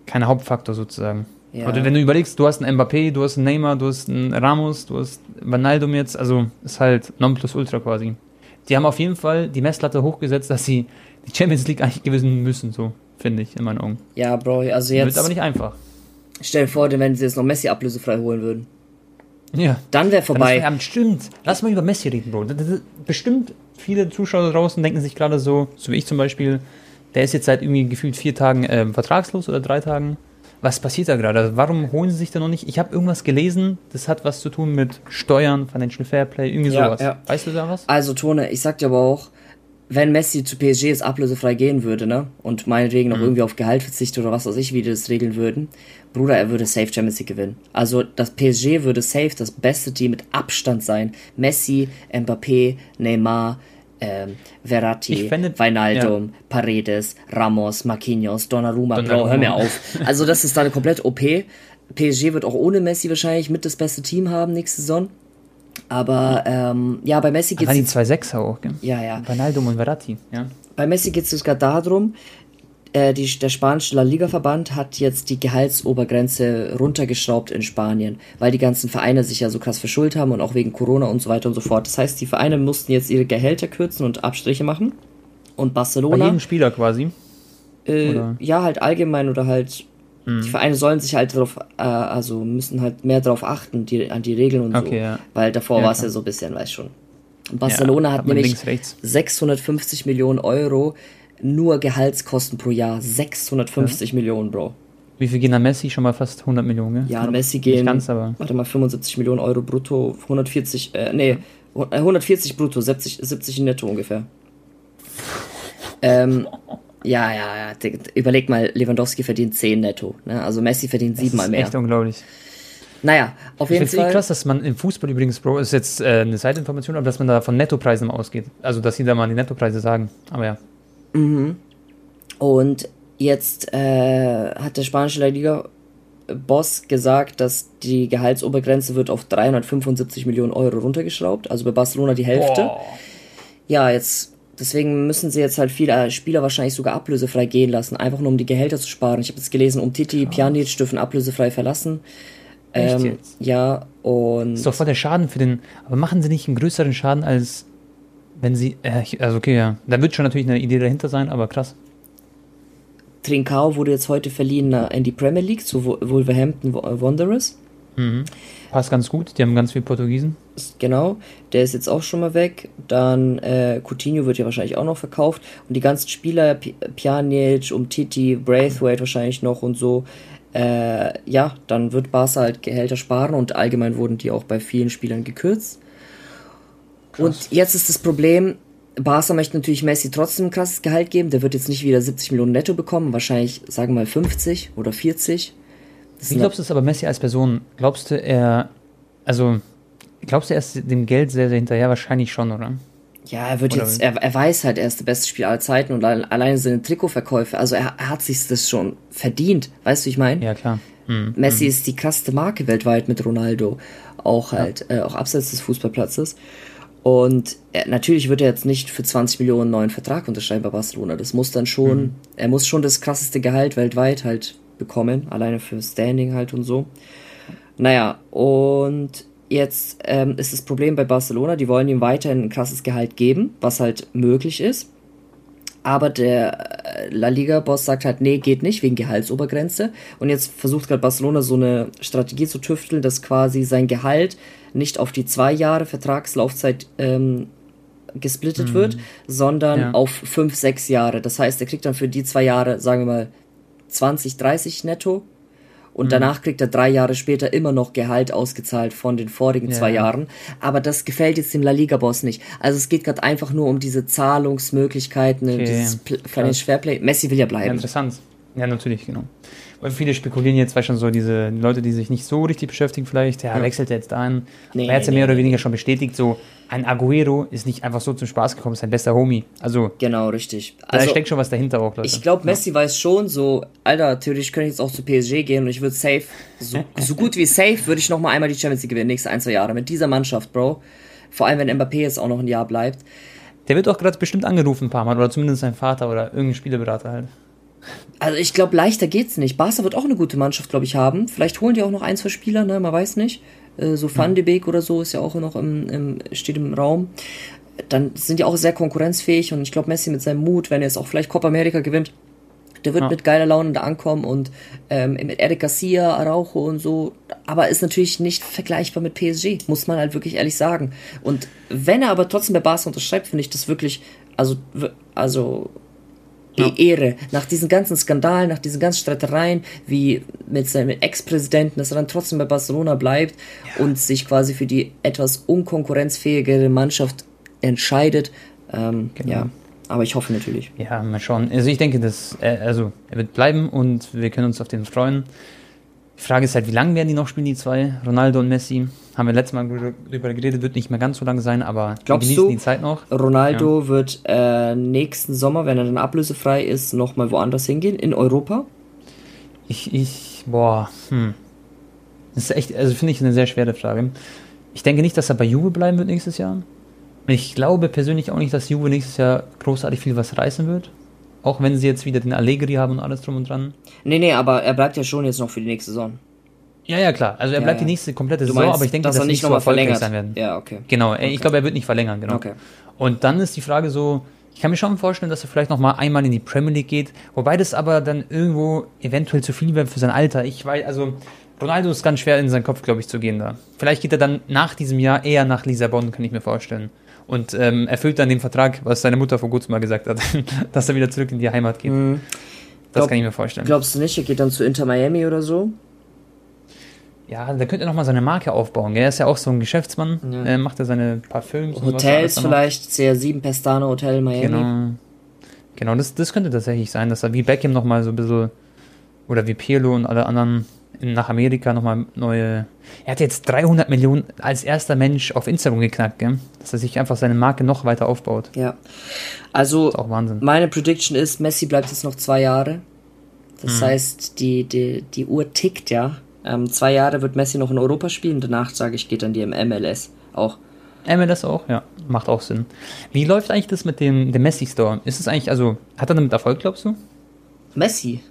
kein Hauptfaktor sozusagen. Ja. Oder wenn du überlegst, du hast einen Mbappé, du hast einen Neymar, du hast einen Ramos, du hast Vanaldum jetzt, also ist halt Nonplusultra quasi. Die haben auf jeden Fall die Messlatte hochgesetzt, dass sie die Champions League eigentlich gewinnen müssen, so finde ich in meinen Augen. Ja, Bro, also jetzt. Wird aber nicht einfach. Stell dir vor, wenn sie jetzt noch Messi ablösefrei holen würden. Ja. Dann wäre vorbei. Dann stimmt. Lass mal über Messi reden, Bro. bestimmt viele Zuschauer draußen denken sich gerade so, so wie ich zum Beispiel, der ist jetzt seit irgendwie gefühlt vier Tagen äh, vertragslos oder drei Tagen. Was passiert da gerade? Also warum holen sie sich da noch nicht? Ich habe irgendwas gelesen, das hat was zu tun mit Steuern, Financial Fairplay, irgendwie ja, sowas. Ja. Weißt du da was? Also, Tone, ich sag dir aber auch, wenn Messi zu PSG jetzt ablösefrei gehen würde, ne, und meinetwegen noch mhm. irgendwie auf Gehalt verzichtet oder was weiß ich, wie die das regeln würden, Bruder, er würde safe Champions League gewinnen. Also das PSG würde safe das beste Team mit Abstand sein. Messi, Mbappé, Neymar, ähm, Verratti, Weinaldum, ja. Paredes, Ramos, Marquinhos, Donnarumma, Donnarumma. Bro, hör mir auf. Also das ist da eine komplett OP. PSG wird auch ohne Messi wahrscheinlich mit das beste Team haben nächste Saison. Aber ähm, ja, bei Messi geht es. die zwei Sechser auch, gell? Ja, ja. Weinaldum und Verratti, ja. Bei Messi geht es sogar darum, äh, die, der spanische La Liga-Verband hat jetzt die Gehaltsobergrenze runtergeschraubt in Spanien, weil die ganzen Vereine sich ja so krass verschuldet haben und auch wegen Corona und so weiter und so fort. Das heißt, die Vereine mussten jetzt ihre Gehälter kürzen und Abstriche machen. Und Barcelona. Bei jedem Spieler quasi? Äh, ja, halt allgemein oder halt. Mhm. Die Vereine sollen sich halt darauf, äh, also müssen halt mehr darauf achten, die, an die Regeln und okay, so. Ja. Weil davor ja, war es ja so ein bisschen, weiß schon. Barcelona ja, hat nämlich 650 Millionen Euro nur Gehaltskosten pro Jahr 650 ja. Millionen, Bro. Wie viel gehen an Messi? Schon mal fast 100 Millionen, Ja, an Messi gehen, ganz, aber warte mal, 75 Millionen Euro brutto, 140, äh, nee, 140 äh, brutto, 70, 70 netto ungefähr. ähm, ja, ja, ja, überleg mal, Lewandowski verdient 10 netto, ne? also Messi verdient siebenmal mehr. Das ist echt unglaublich. Naja, auf jeden ich Fall. Ich finde krass, dass man im Fußball übrigens, Bro, ist jetzt äh, eine Zeitinformation, aber dass man da von Nettopreisen ausgeht. Also, dass sie da mal die Nettopreise sagen. Aber ja. Mhm. Und jetzt äh, hat der spanische La Liga Boss gesagt, dass die Gehaltsobergrenze wird auf 375 Millionen Euro runtergeschraubt, also bei Barcelona die Hälfte. Boah. Ja, jetzt deswegen müssen sie jetzt halt viele Spieler wahrscheinlich sogar ablösefrei gehen lassen, einfach nur um die Gehälter zu sparen. Ich habe es gelesen, um Titi, Pjanic dürfen ablösefrei verlassen. Echt ähm, jetzt? Ja, und. Das ist doch voll der Schaden für den. Aber machen sie nicht einen größeren Schaden als wenn sie, äh, also okay, ja, da wird schon natürlich eine Idee dahinter sein, aber krass. Trincao wurde jetzt heute verliehen in die Premier League zu Wolverhampton Wanderers. Mhm. Passt ganz gut, die haben ganz viel Portugiesen. Genau, der ist jetzt auch schon mal weg. Dann äh, Coutinho wird ja wahrscheinlich auch noch verkauft. Und die ganzen Spieler, P Pjanic, Umtiti, Braithwaite wahrscheinlich noch und so. Äh, ja, dann wird Barca halt Gehälter sparen und allgemein wurden die auch bei vielen Spielern gekürzt. Krass. Und jetzt ist das Problem, Barca möchte natürlich Messi trotzdem ein krasses Gehalt geben. Der wird jetzt nicht wieder 70 Millionen netto bekommen, wahrscheinlich, sagen wir mal, 50 oder 40. Das Wie glaubst du es aber Messi als Person? Glaubst du, er, also glaubst du, er ist dem Geld sehr, sehr hinterher? Wahrscheinlich schon, oder? Ja, er wird oder jetzt, er, er weiß halt, er ist der beste Spieler aller Zeiten und alleine seine Trikotverkäufe, also er, er hat sich das schon verdient, weißt du, ich meine? Ja, klar. Hm, Messi hm. ist die krasseste Marke weltweit mit Ronaldo, auch halt, ja. äh, auch abseits des Fußballplatzes. Und er, natürlich wird er jetzt nicht für 20 Millionen einen neuen Vertrag unterschreiben bei Barcelona. Das muss dann schon, hm. er muss schon das krasseste Gehalt weltweit halt bekommen, alleine für Standing halt und so. Naja, und jetzt ähm, ist das Problem bei Barcelona, die wollen ihm weiterhin ein krasses Gehalt geben, was halt möglich ist. Aber der äh, La Liga-Boss sagt halt, nee, geht nicht, wegen Gehaltsobergrenze. Und jetzt versucht gerade Barcelona so eine Strategie zu tüfteln, dass quasi sein Gehalt nicht auf die zwei Jahre Vertragslaufzeit ähm, gesplittet mhm. wird, sondern ja. auf fünf, sechs Jahre. Das heißt, er kriegt dann für die zwei Jahre, sagen wir mal, 20, 30 netto und mhm. danach kriegt er drei Jahre später immer noch Gehalt ausgezahlt von den vorigen ja. zwei Jahren. Aber das gefällt jetzt dem La Liga-Boss nicht. Also es geht gerade einfach nur um diese Zahlungsmöglichkeiten, okay. dieses Financial Fairplay. Messi will ja bleiben. Ja, interessant. Ja, natürlich, genau. Weil viele spekulieren jetzt, weil schon so diese Leute, die sich nicht so richtig beschäftigen, vielleicht, ja, ja. wechselt er jetzt dahin. Nee, er hat es ja mehr nee, oder weniger schon bestätigt, so ein Aguero ist nicht einfach so zum Spaß gekommen, ist sein bester Homie. Also. Genau, richtig. Also, da steckt schon was dahinter auch, Leute. Ich glaube, Messi ja. weiß schon so, Alter, theoretisch könnte ich jetzt auch zu PSG gehen und ich würde safe, so, so gut wie safe, würde ich noch mal einmal die Champions League gewinnen, nächste ein, zwei Jahre. Mit dieser Mannschaft, Bro. Vor allem, wenn Mbappé jetzt auch noch ein Jahr bleibt. Der wird auch gerade bestimmt angerufen ein paar Mal, oder zumindest sein Vater oder irgendein Spieleberater halt. Also ich glaube, leichter geht's nicht. Barca wird auch eine gute Mannschaft, glaube ich, haben. Vielleicht holen die auch noch ein, zwei Spieler, ne? Man weiß nicht. Äh, so Van de Beek oder so ist ja auch noch im, im, steht im Raum. Dann sind die auch sehr konkurrenzfähig und ich glaube, Messi mit seinem Mut, wenn er jetzt auch vielleicht Copa America gewinnt, der wird ja. mit geiler Laune da ankommen und ähm, mit Eric Garcia, Araujo und so, aber ist natürlich nicht vergleichbar mit PSG, muss man halt wirklich ehrlich sagen. Und wenn er aber trotzdem bei Barca unterschreibt, finde ich das wirklich, also, also ja. Ehre. Nach diesen ganzen Skandalen, nach diesen ganzen Streitereien, wie mit seinem Ex-Präsidenten, dass er dann trotzdem bei Barcelona bleibt ja. und sich quasi für die etwas unkonkurrenzfähigere Mannschaft entscheidet. Ähm, genau. Ja, aber ich hoffe natürlich. Ja, mal schauen. Also ich denke, dass er, also er wird bleiben und wir können uns auf den freuen. Die Frage ist halt, wie lange werden die noch spielen, die zwei, Ronaldo und Messi? Haben wir letztes Mal darüber geredet, wird nicht mehr ganz so lang sein, aber Glaubst genießen du, die Zeit noch. Ronaldo ja. wird äh, nächsten Sommer, wenn er dann ablösefrei ist, nochmal woanders hingehen, in Europa? Ich, ich, boah, hm. Das ist echt, also finde ich eine sehr schwere Frage. Ich denke nicht, dass er bei Juve bleiben wird nächstes Jahr. Ich glaube persönlich auch nicht, dass Juve nächstes Jahr großartig viel was reißen wird. Auch wenn sie jetzt wieder den Allegri haben und alles drum und dran. Nee, nee, aber er bleibt ja schon jetzt noch für die nächste Saison. Ja, ja, klar. Also er bleibt ja, die nächste komplette Saison, meinst, aber ich denke, dass, dass er nicht so erfolgreich verlängert. sein werden. Ja, okay. Genau, okay. ich glaube, er wird nicht verlängern, genau. Okay. Und dann ist die Frage so, ich kann mir schon vorstellen, dass er vielleicht noch mal einmal in die Premier League geht, wobei das aber dann irgendwo eventuell zu viel wäre für sein Alter. Ich weiß, also Ronaldo ist ganz schwer in seinen Kopf, glaube ich, zu gehen da. Vielleicht geht er dann nach diesem Jahr eher nach Lissabon, kann ich mir vorstellen und ähm, erfüllt dann den Vertrag, was seine Mutter vor kurzem mal gesagt hat, [LAUGHS] dass er wieder zurück in die Heimat geht. Mhm. Das Glaub, kann ich mir vorstellen. Glaubst du nicht, er geht dann zu Inter Miami oder so? Ja, da könnte er nochmal seine Marke aufbauen. Er ist ja auch so ein Geschäftsmann, ja. äh, macht er seine Parfüms. Hotels vielleicht, CR7 Pestano Hotel Miami. Genau, genau das, das könnte tatsächlich sein, dass er wie Beckham nochmal so ein bisschen, oder wie Pirlo und alle anderen nach Amerika nochmal neue. Er hat jetzt 300 Millionen als erster Mensch auf Instagram geknackt, gell? dass er sich einfach seine Marke noch weiter aufbaut. Ja. Also, auch Wahnsinn. meine Prediction ist, Messi bleibt jetzt noch zwei Jahre. Das mhm. heißt, die, die, die Uhr tickt ja. Ähm, zwei Jahre wird Messi noch in Europa spielen, danach sage ich, geht dann die im MLS auch. MLS auch, ja, macht auch Sinn. Wie läuft eigentlich das mit dem, dem Messi-Store? Ist es eigentlich, also, hat er damit Erfolg, glaubst du? Messi?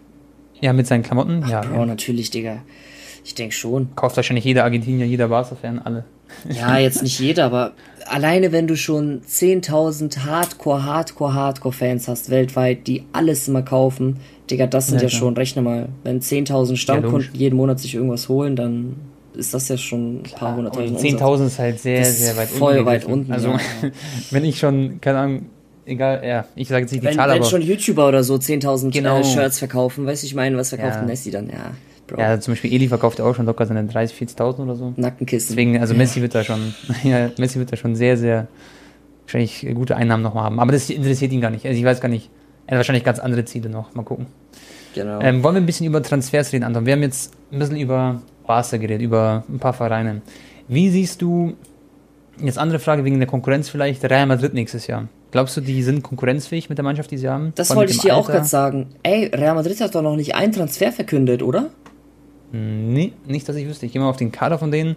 Ja, mit seinen Klamotten? Ach, ja. Bro, ja. natürlich, Digga. Ich denke schon. Kauft wahrscheinlich jeder Argentinier, jeder Barca-Fan, alle. Ja, jetzt nicht jeder, aber alleine wenn du schon 10.000 Hardcore, Hardcore, Hardcore-Fans hast weltweit, die alles immer kaufen, Digga, das sind ja, ja schon, rechne mal, wenn 10.000 Stammkunden ja, jeden Monat sich irgendwas holen, dann ist das ja schon ein paar hunderttausend. 10.000 ist halt sehr, sehr weit unten. Voll weit unten. Also, ja. [LAUGHS] wenn ich schon, keine Ahnung, egal, ja, ich sage jetzt nicht die wenn, Zahl, wenn aber... schon YouTuber oder so 10.000 genau. äh, Shirts verkaufen, weißt du, ich meine, was verkauft ja. Messi dann? Ja, Bro. Ja, zum Beispiel Eli verkauft ja auch schon locker seine 30.000, 40.000 oder so. Nackenkisten. Deswegen, also Messi wird da schon, [LAUGHS] ja, Messi wird da schon sehr, sehr wahrscheinlich gute Einnahmen nochmal haben. Aber das interessiert ihn gar nicht. Also ich weiß gar nicht, er hat wahrscheinlich ganz andere Ziele noch. Mal gucken. Genau. Ähm, wollen wir ein bisschen über Transfers reden, Anton? Wir haben jetzt ein bisschen über Barca geredet, über ein paar Vereine. Wie siehst du Jetzt andere Frage wegen der Konkurrenz vielleicht. Real Madrid nächstes Jahr. Glaubst du, die sind konkurrenzfähig mit der Mannschaft, die sie haben? Das wollte ich dir Alter? auch gerade sagen. Ey, Real Madrid hat doch noch nicht einen Transfer verkündet, oder? Nee, nicht, dass ich wüsste. Ich gehe mal auf den Kader von denen.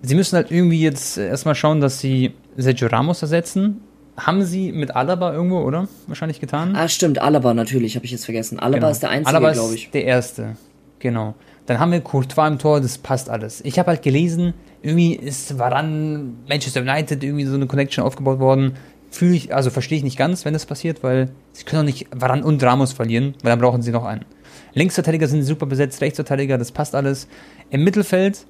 Sie müssen halt irgendwie jetzt erstmal schauen, dass sie Sergio Ramos ersetzen. Haben sie mit Alaba irgendwo, oder? Wahrscheinlich getan. Ah, stimmt. Alaba natürlich, habe ich jetzt vergessen. Alaba genau. ist der Einzige, glaube ich. der Erste. Genau. Dann haben wir Courtois im Tor, das passt alles. Ich habe halt gelesen, irgendwie ist Varan Manchester United irgendwie so eine Connection aufgebaut worden. Fühle ich, also verstehe ich nicht ganz, wenn das passiert, weil sie können doch nicht Varan und Ramos verlieren, weil dann brauchen sie noch einen. Linksverteidiger sind super besetzt, Rechtsverteidiger, das passt alles. Im Mittelfeld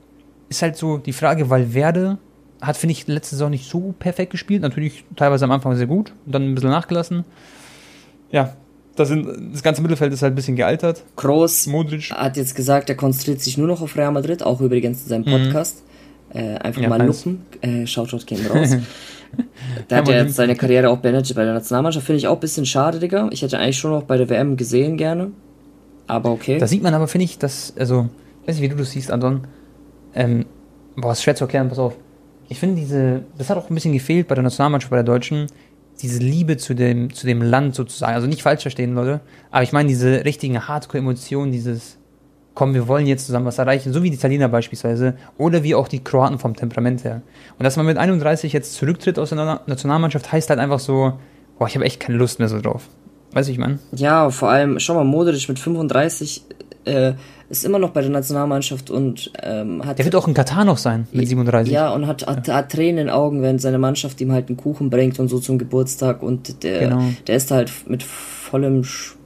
ist halt so die Frage, weil Werde hat, finde ich, letzte Saison nicht so perfekt gespielt. Natürlich teilweise am Anfang sehr gut und dann ein bisschen nachgelassen. Ja, das, sind, das ganze Mittelfeld ist halt ein bisschen gealtert. Kroos Modric. hat jetzt gesagt, er konzentriert sich nur noch auf Real Madrid, auch übrigens in seinem mhm. Podcast. Mhm. Äh, einfach ja, mal lupen. Äh, Shoutout gehen raus. [LAUGHS] da hat er jetzt seine Karriere auch beendet bei der Nationalmannschaft. Finde ich auch ein bisschen schade, Digga. Ich hätte eigentlich schon noch bei der WM gesehen gerne. Aber okay. Da sieht man aber, finde ich, dass, also, weiß nicht, wie du das siehst, Anton. Ähm, boah, ist schwer zu erklären, pass auf. Ich finde diese, das hat auch ein bisschen gefehlt bei der Nationalmannschaft, bei der Deutschen, diese Liebe zu dem, zu dem Land sozusagen. Also nicht falsch verstehen, Leute. Aber ich meine, diese richtigen Hardcore-Emotionen, dieses, komm, wir wollen jetzt zusammen was erreichen, so wie die Italiener beispielsweise, oder wie auch die Kroaten vom Temperament her. Und dass man mit 31 jetzt zurücktritt aus der Nationalmannschaft, heißt halt einfach so, boah, ich habe echt keine Lust mehr so drauf. Weißt du, ich meine? Ja, vor allem, schau mal, Modric mit 35 äh, ist immer noch bei der Nationalmannschaft und ähm, hat. Der wird auch in Katar noch sein, mit 37. Ja, und hat, hat, hat, Tränen in den Augen, wenn seine Mannschaft ihm halt einen Kuchen bringt und so zum Geburtstag und der, genau. der ist halt mit vollem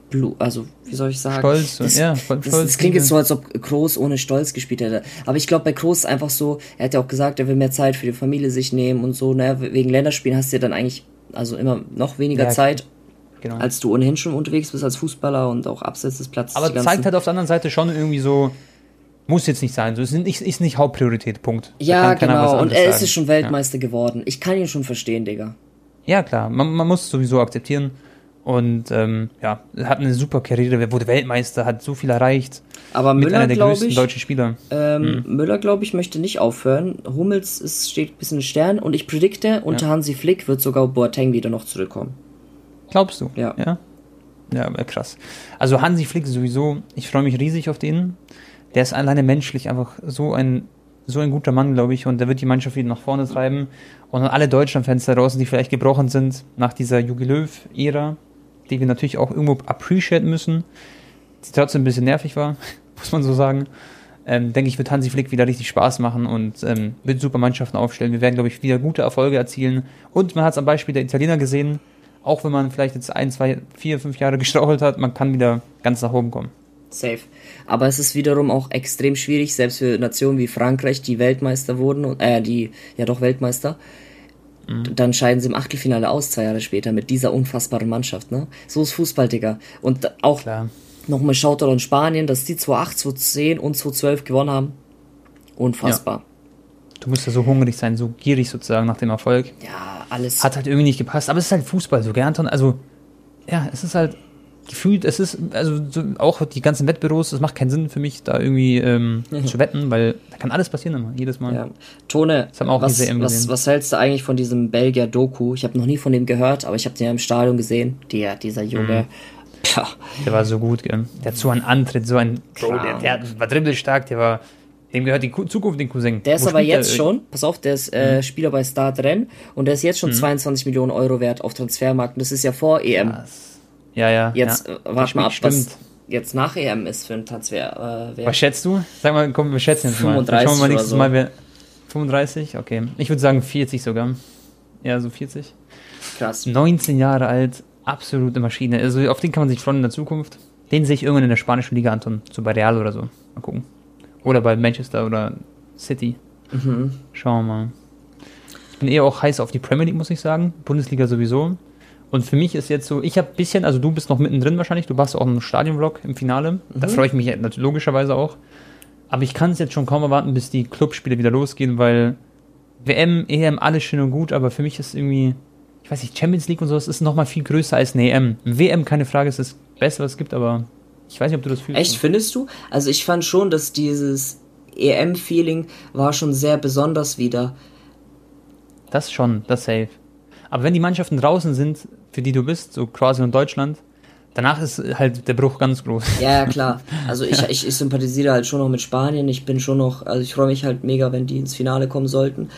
Blut, also wie soll ich sagen? Stolz, das, ja, voll das, das klingt jetzt so, als ob Groß ohne Stolz gespielt hätte. Aber ich glaube, bei Groß ist einfach so, er hat ja auch gesagt, er will mehr Zeit für die Familie sich nehmen und so, ne, wegen Länderspielen hast du ja dann eigentlich, also immer noch weniger ja, Zeit Genau. Als du ohnehin schon unterwegs bist als Fußballer und auch abseits des Platzes. Aber zeigt halt auf der anderen Seite schon irgendwie so, muss jetzt nicht sein. So, ist nicht, ist nicht Hauptpriorität, Punkt. Ja, genau. Und er ist ja schon Weltmeister ja. geworden. Ich kann ihn schon verstehen, Digga. Ja, klar. Man, man muss es sowieso akzeptieren. Und ähm, ja, hat eine super Karriere, wurde Weltmeister, hat so viel erreicht. Aber mit Müller, einer der größten ich, deutschen Spieler. Ähm, hm. Müller, glaube ich, möchte nicht aufhören. Hummels ist, steht ein bisschen Stern und ich predikte, unter ja. Hansi Flick wird sogar Boateng wieder noch zurückkommen. Glaubst du? Ja. Ja, ja krass. Also Hansi Flick sowieso, ich freue mich riesig auf den. Der ist alleine menschlich einfach so ein, so ein guter Mann, glaube ich, und der wird die Mannschaft wieder nach vorne treiben. Und alle Deutschland-Fans da draußen, die vielleicht gebrochen sind nach dieser Jugi Löw-Ära, die wir natürlich auch irgendwo appreciaten müssen, die trotzdem ein bisschen nervig war, [LAUGHS] muss man so sagen. Ähm, denke ich, wird Hansi Flick wieder richtig Spaß machen und ähm, wird super Mannschaften aufstellen. Wir werden, glaube ich, wieder gute Erfolge erzielen. Und man hat es am Beispiel der Italiener gesehen, auch wenn man vielleicht jetzt ein, zwei, vier, fünf Jahre [LAUGHS] gestrauchelt hat, man kann wieder ganz nach oben kommen. Safe. Aber es ist wiederum auch extrem schwierig, selbst für Nationen wie Frankreich, die Weltmeister wurden, äh, die, ja doch Weltmeister, mhm. dann scheiden sie im Achtelfinale aus, zwei Jahre später, mit dieser unfassbaren Mannschaft, ne? So ist Fußball, Digga. Und auch Klar. nochmal Shoutout an Spanien, dass die 2008, 2010 und 2012 gewonnen haben. Unfassbar. Ja. Du musst ja so hungrig sein, so gierig sozusagen nach dem Erfolg. Ja, alles. Hat halt irgendwie nicht gepasst. Aber es ist halt Fußball, so gern. Also, ja, es ist halt gefühlt, es ist, also so, auch die ganzen Wettbüros, es macht keinen Sinn für mich, da irgendwie ähm, mhm. zu wetten, weil da kann alles passieren immer, jedes Mal. Ja. Tone, was, was, was, hältst du eigentlich von diesem Belgier Doku? Ich habe noch nie von dem gehört, aber ich habe den ja im Stadion gesehen. Der, dieser Junge. Mhm. Der war so gut, gell? Der hat so einen Antritt, so ein. Bro, der, der war dribbelstark, der war dem gehört die Zukunft, den Cousin. Der ist Wo aber jetzt schon, pass auf, der ist äh, mhm. Spieler bei Start Renn und der ist jetzt schon mhm. 22 Millionen Euro wert auf Transfermarkt und das ist ja vor EM. Krass. Ja, ja. Jetzt ja. Äh, warte mal ab, stimmt. was jetzt nach EM ist für ein Transfer. Äh, was schätzt du? Sag mal, komm, wir schätzen jetzt 35 mal. Schauen wir mal nächstes so. Mal. Wer, 35? Okay. Ich würde sagen 40 sogar. Ja, so 40. Krass. 19 Jahre alt, absolute Maschine. Also auf den kann man sich freuen in der Zukunft. Den sehe ich irgendwann in der spanischen Liga, Anton. So bei Real oder so. Mal gucken. Oder bei Manchester oder City. Mhm. Schauen wir mal. Ich bin eher auch heiß auf die Premier League, muss ich sagen. Bundesliga sowieso. Und für mich ist jetzt so, ich habe ein bisschen, also du bist noch mittendrin wahrscheinlich, du warst auch im Stadionvlog im Finale. Mhm. Da freue ich mich logischerweise auch. Aber ich kann es jetzt schon kaum erwarten, bis die Clubspiele wieder losgehen, weil WM, EM, alles schön und gut, aber für mich ist irgendwie, ich weiß nicht, Champions League und so, das ist nochmal viel größer als eine EM. WM, keine Frage, ist das Beste, was es gibt, aber ich weiß nicht, ob du das fühlst. Echt, findest du? Also ich fand schon, dass dieses EM-Feeling war schon sehr besonders wieder. Das schon, das safe. Aber wenn die Mannschaften draußen sind, für die du bist, so Kroatien und Deutschland, danach ist halt der Bruch ganz groß. Ja, ja, [LAUGHS] klar. Also ich, ich, ich sympathisiere halt schon noch mit Spanien. Ich bin schon noch, also ich freue mich halt mega, wenn die ins Finale kommen sollten.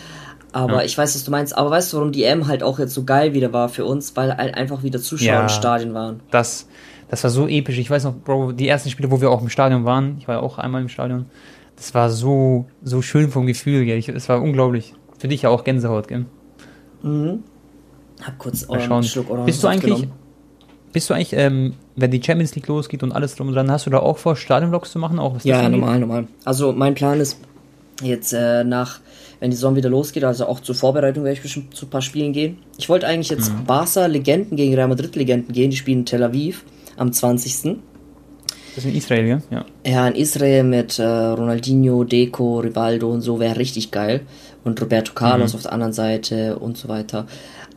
Aber ja. ich weiß, was du meinst. Aber weißt du, warum die M halt auch jetzt so geil wieder war für uns? Weil halt einfach wieder Zuschauer im Stadion waren. Das, das war so episch. Ich weiß noch, Bro, die ersten Spiele, wo wir auch im Stadion waren, ich war ja auch einmal im Stadion, das war so, so schön vom Gefühl, gell. Es war unglaublich. Für dich ja auch Gänsehaut, gell? Mhm. Hab kurz einen Schluck Orange Bist du eigentlich, genommen. bist du eigentlich, ähm, wenn die Champions League losgeht und alles drum und dran, hast du da auch vor, Stadionvlogs zu machen? Auch was ja, normal, normal. Also mein Plan ist jetzt äh, nach wenn die Saison wieder losgeht. Also auch zur Vorbereitung werde ich bestimmt zu ein paar Spielen gehen. Ich wollte eigentlich jetzt mhm. Barca-Legenden gegen Real Madrid-Legenden gehen. Die spielen in Tel Aviv am 20. Das ist in Israel, ja? Ja, ja in Israel mit äh, Ronaldinho, Deco, Rivaldo und so wäre richtig geil. Und Roberto Carlos mhm. auf der anderen Seite und so weiter.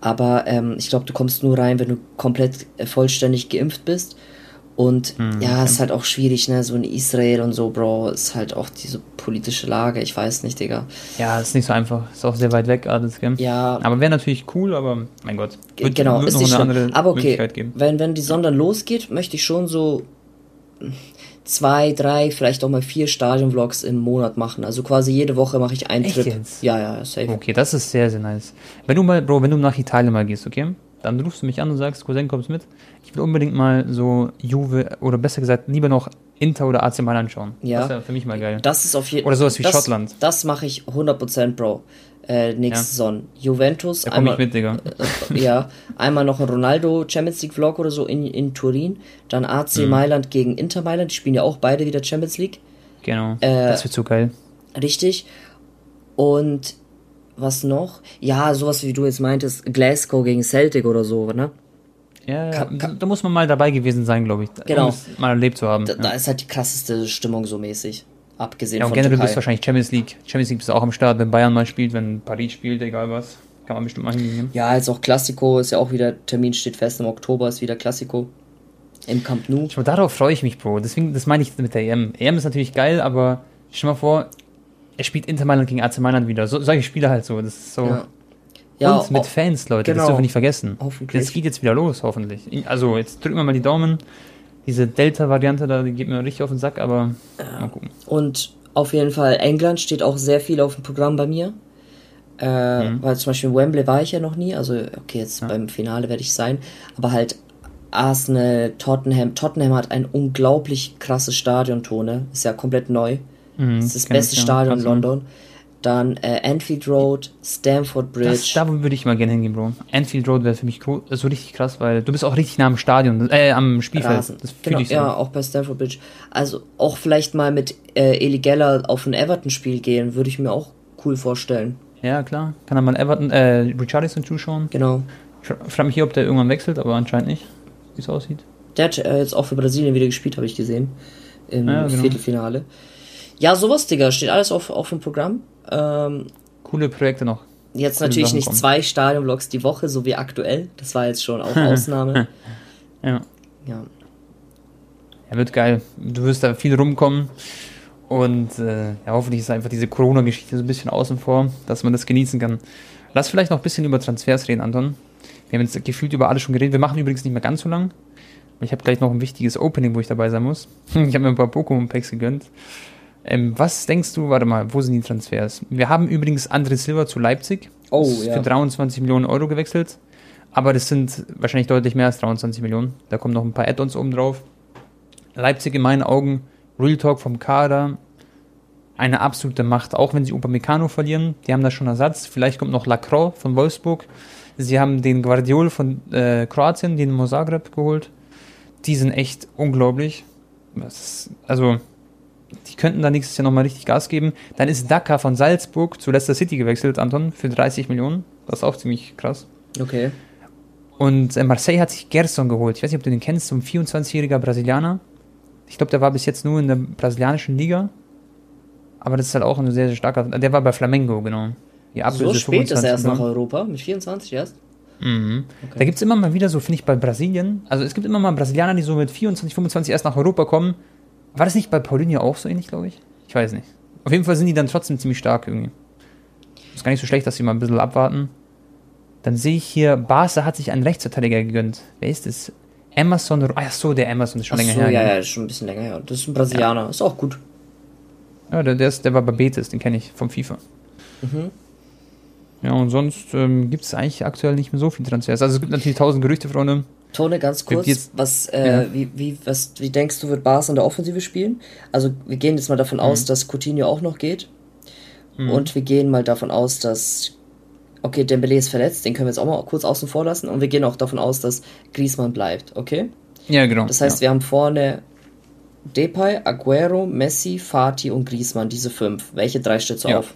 Aber ähm, ich glaube, du kommst nur rein, wenn du komplett äh, vollständig geimpft bist. Und mhm, ja, ist halt auch schwierig, ne? So in Israel und so, Bro, ist halt auch diese politische Lage, ich weiß nicht, Digga. Ja, ist nicht so einfach, ist auch sehr weit weg alles, gell? Ja. Aber wäre natürlich cool, aber mein Gott. Wird, genau, wird ist nicht schlimm. Aber okay, wenn, wenn die Sonne losgeht, möchte ich schon so zwei, drei, vielleicht auch mal vier Stadion-Vlogs im Monat machen. Also quasi jede Woche mache ich einen Echt Trip. Jetzt? Ja, ja, safe. Okay, das ist sehr, sehr nice. Wenn du mal, Bro, wenn du nach Italien mal gehst, okay? Dann rufst du mich an und sagst, Cousin, kommst mit. Ich will unbedingt mal so Juve oder besser gesagt lieber noch Inter oder AC Mailand anschauen. Ja. Das wäre für mich mal geil. Das ist auf jeden Oder sowas wie das, Schottland. Das mache ich 100% Bro. Äh, nächste ja. Saison. Juventus. Da einmal, ich mit, Digga. Äh, ja, einmal noch ein Ronaldo Champions League Vlog oder so in, in Turin. Dann AC mhm. Mailand gegen Inter Mailand. Die spielen ja auch beide wieder Champions League. Genau. Äh, das wird so geil. Richtig. Und was noch? Ja, sowas wie du jetzt meintest, Glasgow gegen Celtic oder so, ne? Ja, kann, kann, da muss man mal dabei gewesen sein, glaube ich. Genau. Um es mal erlebt zu haben. Da, ja. da, ist halt die krasseste Stimmung so mäßig. Abgesehen ja, und von generell Türkei. bist du wahrscheinlich Champions League. Champions League bist du auch am Start, wenn Bayern mal spielt, wenn Paris spielt, egal was. Kann man bestimmt mal hingehen. Ja, jetzt auch Klassiko ist ja auch wieder, Termin steht fest, im Oktober ist wieder Klassiko. Im Camp Nou. Schau, darauf freue ich mich, Bro. Deswegen, das meine ich mit der EM. EM ist natürlich geil, aber stell mal vor, er spielt Inter Mailand gegen AC Mailand wieder. So, solche Spiele halt so. Das ist so. Ja. Ja, und mit Fans, Leute, genau. das dürfen wir nicht vergessen. Hoffentlich. Das geht jetzt wieder los, hoffentlich. Also, jetzt drücken wir mal die Daumen. Diese Delta-Variante da, die geht mir richtig auf den Sack, aber ja. mal gucken. Und auf jeden Fall, England steht auch sehr viel auf dem Programm bei mir. Äh, mhm. Weil zum Beispiel in Wembley war ich ja noch nie, also okay, jetzt ja. beim Finale werde ich sein, aber halt Arsenal, Tottenham. Tottenham hat ein unglaublich krasses Stadiontone, ist ja komplett neu. Mhm, das ist das beste Stadion in London. Dann äh, Anfield Road, Stamford Bridge. Das, da würde ich mal gerne hingehen, Bro. Anfield Road wäre für mich so richtig krass, weil du bist auch richtig nah am Stadion, äh, am Spielfeld. Rasen. Das genau, ich so. Ja, auch bei Stamford Bridge. Also auch vielleicht mal mit äh, Eli Geller auf ein Everton-Spiel gehen, würde ich mir auch cool vorstellen. Ja, klar. Kann er mal Everton, äh, Richardson zuschauen. Genau. Ich frage mich hier, ob der irgendwann wechselt, aber anscheinend nicht, wie es aussieht. Der hat äh, jetzt auch für Brasilien wieder gespielt, habe ich gesehen. Im ja, genau. Viertelfinale. Ja, sowas, Digga, steht alles auf, auf dem Programm. Ähm, Coole Projekte noch. Jetzt Coole natürlich Sachen nicht kommen. zwei Stadionvlogs die Woche, so wie aktuell. Das war jetzt schon auch [LAUGHS] Ausnahme. ja. Ja. Ja, wird geil. Du wirst da viel rumkommen. Und äh, ja, hoffentlich ist einfach diese Corona-Geschichte so ein bisschen außen vor, dass man das genießen kann. Lass vielleicht noch ein bisschen über Transfers reden, Anton. Wir haben jetzt gefühlt über alles schon geredet. Wir machen übrigens nicht mehr ganz so lang. Ich habe gleich noch ein wichtiges Opening, wo ich dabei sein muss. [LAUGHS] Ich habe mir ein paar Pokémon-Packs gegönnt. Ähm, was denkst du, warte mal, wo sind die Transfers? Wir haben übrigens André Silva zu Leipzig. Oh, ja. Für 23 Millionen Euro gewechselt. Aber das sind wahrscheinlich deutlich mehr als 23 Millionen. Da kommen noch ein paar Add-ons oben drauf. Leipzig in meinen Augen, Real Talk vom Kader, eine absolute Macht, auch wenn sie Upamecano verlieren. Die haben da schon Ersatz. Vielleicht kommt noch Lacroix von Wolfsburg. Sie haben den Guardiol von äh, Kroatien, den Mozagreb geholt. Die sind echt unglaublich. Ist, also die könnten da nächstes Jahr nochmal richtig Gas geben. Dann ist Dakar von Salzburg zu Leicester City gewechselt, Anton, für 30 Millionen. Das ist auch ziemlich krass. Okay. Und äh, Marseille hat sich Gerson geholt. Ich weiß nicht, ob du den kennst, so ein 24-jähriger Brasilianer. Ich glaube, der war bis jetzt nur in der brasilianischen Liga. Aber das ist halt auch ein sehr, sehr starker. Der war bei Flamengo, genau. Die Ablöse so spät ist er erst nach Europa, mit 24 erst. Mhm. Okay. Da gibt es immer mal wieder so, finde ich, bei Brasilien. Also es gibt immer mal Brasilianer, die so mit 24, 25 erst nach Europa kommen war das nicht bei Paulinho auch so ähnlich, glaube ich? Ich weiß nicht. Auf jeden Fall sind die dann trotzdem ziemlich stark irgendwie. Ist gar nicht so schlecht, dass sie mal ein bisschen abwarten. Dann sehe ich hier, Barca hat sich einen Rechtsverteidiger gegönnt. Wer ist es? Emerson. Ach so, der Emerson ist schon Ach länger so, her. Ja, ja, ist schon ein bisschen länger her. Das ist ein Brasilianer. Ja. Ist auch gut. Ja, der, der, ist, der war bei Betis, den kenne ich vom FIFA. Mhm. Ja, und sonst ähm, gibt es eigentlich aktuell nicht mehr so viele Transfers. Also es gibt natürlich tausend Gerüchte, Freunde. Tone, ganz kurz, jetzt, was, äh, ja. wie, wie, was, wie denkst du, wird Barca in der Offensive spielen? Also wir gehen jetzt mal davon mhm. aus, dass Coutinho auch noch geht. Mhm. Und wir gehen mal davon aus, dass okay, Dembele ist verletzt, den können wir jetzt auch mal kurz außen vor lassen. Und wir gehen auch davon aus, dass Griezmann bleibt, okay? Ja, genau. Das heißt, ja. wir haben vorne Depay, Aguero, Messi, Fati und Griezmann, diese fünf. Welche drei stellst du ja. auf?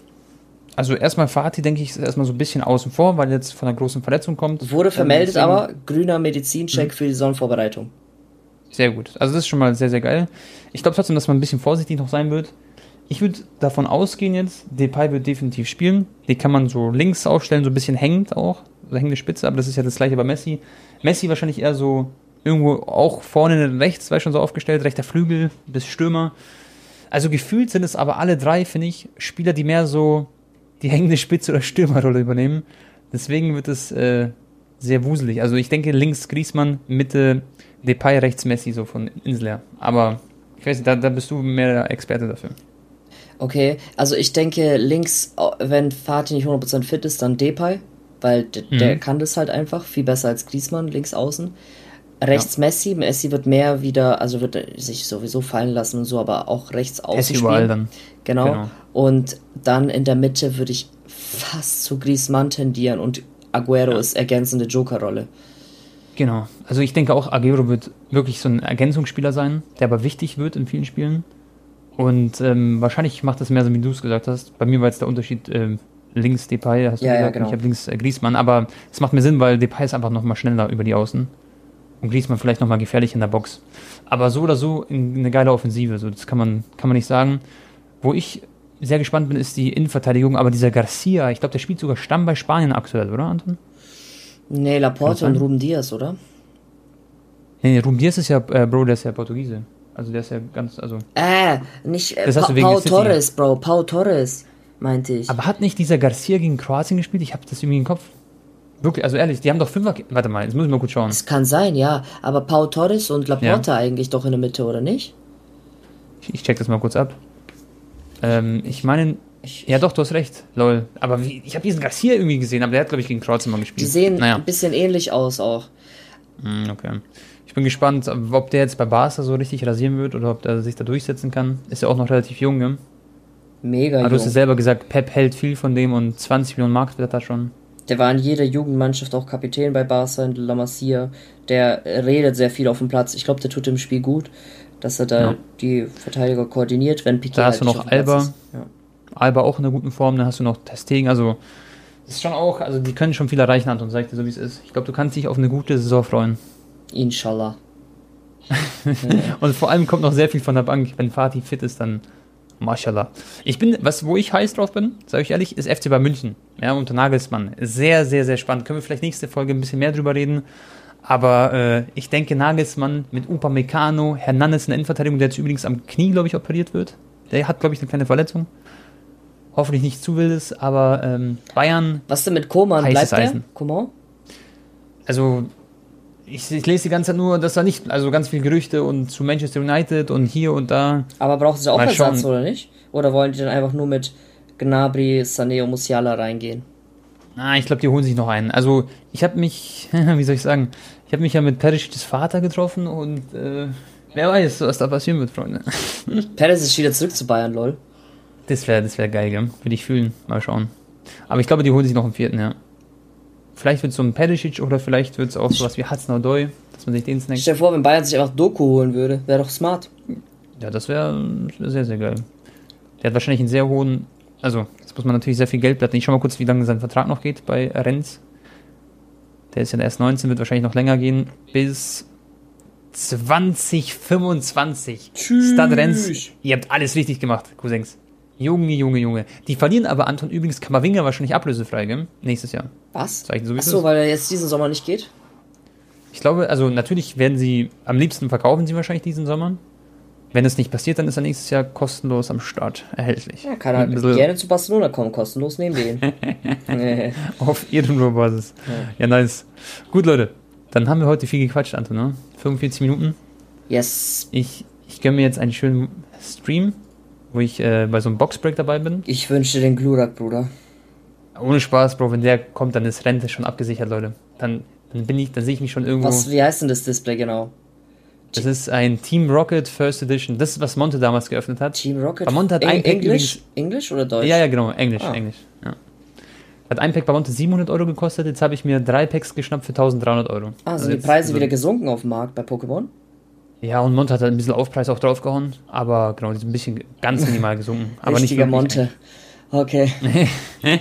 Also erstmal Fati, denke ich, ist erstmal so ein bisschen außen vor, weil jetzt von einer großen Verletzung kommt. Wurde vermeldet aber, grüner Medizincheck mhm. für die Saisonvorbereitung. Sehr gut. Also das ist schon mal sehr, sehr geil. Ich glaube trotzdem, dass man ein bisschen vorsichtig noch sein wird. Ich würde davon ausgehen jetzt, Depay wird definitiv spielen. Die kann man so links aufstellen, so ein bisschen hängend auch, so hängende Spitze, aber das ist ja das gleiche bei Messi. Messi wahrscheinlich eher so irgendwo auch vorne rechts, war schon so aufgestellt, rechter Flügel bis Stürmer. Also gefühlt sind es aber alle drei, finde ich, Spieler, die mehr so die hängende Spitze oder Stürmerrolle übernehmen. Deswegen wird es äh, sehr wuselig. Also ich denke links Griesmann, Mitte Depay, rechts Messi, so von Insler. Aber ich weiß nicht, da, da bist du mehr Experte dafür. Okay, also ich denke links, wenn Fatih nicht 100% fit ist, dann Depay, weil mhm. der kann das halt einfach viel besser als Griesmann links außen. Rechts ja. Messi, Messi wird mehr wieder, also wird sich sowieso fallen lassen und so, aber auch rechts außen überall dann. Genau. genau. Und dann in der Mitte würde ich fast zu Griezmann tendieren und Aguero ja. ist ergänzende Joker-Rolle. Genau. Also ich denke auch, Aguero wird wirklich so ein Ergänzungsspieler sein, der aber wichtig wird in vielen Spielen. Und ähm, wahrscheinlich macht das mehr so, wie du es gesagt hast. Bei mir war jetzt der Unterschied äh, links Depay, hast du ja, gesagt, ja, genau. ich habe links äh, Griezmann. Aber es macht mir Sinn, weil Depay ist einfach nochmal schneller über die Außen. Und Griezmann vielleicht nochmal gefährlich in der Box. Aber so oder so eine geile Offensive, so, das kann man, kann man nicht sagen. Wo ich sehr gespannt bin, ist die Innenverteidigung. Aber dieser Garcia, ich glaube, der spielt sogar Stamm bei Spanien aktuell, oder Anton? Nee, Laporte und Ruben Diaz, oder? Nee, nee, Ruben Diaz ist ja, äh, Bro, der ist ja Portugiese. Also der ist ja ganz, also. Äh, nicht äh, pa Pau Torres, Bro, Pau Torres, meinte ich. Aber hat nicht dieser Garcia gegen Kroatien gespielt? Ich habe das irgendwie im Kopf. Wirklich, also ehrlich, die haben doch Fünfer. Warte mal, jetzt muss ich mal gut schauen. Es kann sein, ja. Aber Pau Torres und Laporta ja. eigentlich doch in der Mitte, oder nicht? Ich, ich check das mal kurz ab. Ähm, ich meine, ja doch, du hast recht, lol. Aber wie, ich habe diesen Garcia irgendwie gesehen, aber der hat, glaube ich, gegen Kroatien mal gespielt. Die sehen naja. ein bisschen ähnlich aus auch. Hm, okay bin gespannt, ob der jetzt bei Barca so richtig rasieren wird oder ob er sich da durchsetzen kann. Ist ja auch noch relativ jung, ne? Mega Aber du hast ja selber gesagt, Pep hält viel von dem und 20 Millionen Markt wird er schon. Der war in jeder Jugendmannschaft auch Kapitän bei Barca in La Masia. Der redet sehr viel auf dem Platz. Ich glaube, der tut dem Spiel gut, dass er da ja. die Verteidiger koordiniert, wenn Piquet Da hast halt du noch Alba. Ja. Alba auch in einer guten Form. Dann hast du noch Testegen. Also, ist schon auch, also die können schon viel erreichen, Anton, sag ich dir so, wie es ist. Ich glaube, du kannst dich auf eine gute Saison freuen. Inshallah. [LAUGHS] und vor allem kommt noch sehr viel von der Bank. Wenn Fatih fit ist, dann Mashallah. Ich bin, was, wo ich heiß drauf bin, sage ich ehrlich, ist FC bei München. Ja, unter Nagelsmann. Sehr, sehr, sehr spannend. Können wir vielleicht nächste Folge ein bisschen mehr drüber reden. Aber äh, ich denke, Nagelsmann mit Upamecano, Hernandez in der Innenverteidigung, der jetzt übrigens am Knie, glaube ich, operiert wird. Der hat, glaube ich, eine kleine Verletzung. Hoffentlich nicht zu wildes, aber ähm, Bayern. Was denn mit Koman? Bleibt der? Koman? Also, ich, ich, lese die ganze Zeit nur, dass da nicht, also ganz viele Gerüchte und zu Manchester United und hier und da. Aber brauchen sie auch Mal Ersatz, oder nicht? Oder wollen die dann einfach nur mit Gnabry, Sané und Musiala reingehen? Ah, ich glaube, die holen sich noch einen. Also, ich habe mich, [LAUGHS] wie soll ich sagen, ich habe mich ja mit Perisics Vater getroffen und äh, wer weiß, was da passieren wird, Freunde. [LAUGHS] Perez ist wieder zurück zu Bayern, lol. Das wäre das wär geil, gell? Würde ich fühlen. Mal schauen. Aber ich glaube, die holen sich noch einen vierten, ja. Vielleicht wird es so ein Perisic oder vielleicht wird es auch sowas wie Hatzner Doi, dass man sich den snackt. Stell dir vor, wenn Bayern sich einfach Doku holen würde, wäre doch smart. Ja, das wäre wär sehr, sehr geil. Der hat wahrscheinlich einen sehr hohen, also jetzt muss man natürlich sehr viel Geld blatten. Ich schau mal kurz, wie lange sein Vertrag noch geht bei Renz. Der ist ja erst 19, wird wahrscheinlich noch länger gehen. Bis 2025. Tschüss. Stad Renz, ihr habt alles richtig gemacht, Cousins. Junge, Junge, Junge. Die verlieren aber Anton übrigens Kammerwinger wahrscheinlich ablösefrei, gell? Nächstes Jahr. Was? Achso, weil er jetzt diesen Sommer nicht geht? Ich glaube, also natürlich werden sie, am liebsten verkaufen sie wahrscheinlich diesen Sommer. Wenn es nicht passiert, dann ist er nächstes Jahr kostenlos am Start erhältlich. Ja, kann er halt gerne zu Barcelona kommen, kostenlos nehmen wir ihn. [LAUGHS] Auf Ehrenruhe-Basis. Ja. ja, nice. Gut, Leute, dann haben wir heute viel gequatscht, Anton, ne? 45 Minuten. Yes. Ich, ich gönne mir jetzt einen schönen Stream, wo ich äh, bei so einem Boxbreak dabei bin. Ich wünsche dir den Glurak, Bruder. Ohne Spaß, Bro, wenn der kommt, dann ist Rente schon abgesichert, Leute. Dann, dann bin ich, dann sehe ich mich schon irgendwo. Was, wie heißt denn das Display genau? Das ist ein Team Rocket First Edition. Das ist, was Monte damals geöffnet hat. Team Rocket? Bei Monte hat ein Pack Englisch? Englisch oder Deutsch? Ja, ja, genau. Englisch, ah. Englisch. Ja. Hat ein Pack bei Monte 700 Euro gekostet. Jetzt habe ich mir drei Packs geschnappt für 1300 Euro. Ah, also sind die Preise wieder gesunken auf dem Markt bei Pokémon? Ja, und Monte hat halt ein bisschen Aufpreis auch draufgehauen. Aber genau, die sind ein bisschen ganz minimal gesunken. [LAUGHS] aber Richtiger nicht Monte. Okay. [LAUGHS]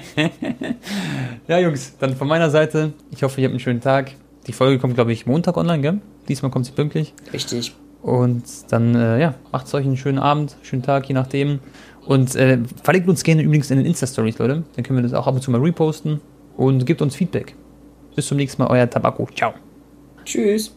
ja, Jungs, dann von meiner Seite. Ich hoffe, ihr habt einen schönen Tag. Die Folge kommt, glaube ich, Montag online, gell? Diesmal kommt sie pünktlich. Richtig. Und dann, äh, ja, macht euch einen schönen Abend, schönen Tag, je nachdem. Und äh, verlinkt uns gerne übrigens in den Insta-Stories, Leute. Dann können wir das auch ab und zu mal reposten. Und gebt uns Feedback. Bis zum nächsten Mal, euer Tabako. Ciao. Tschüss.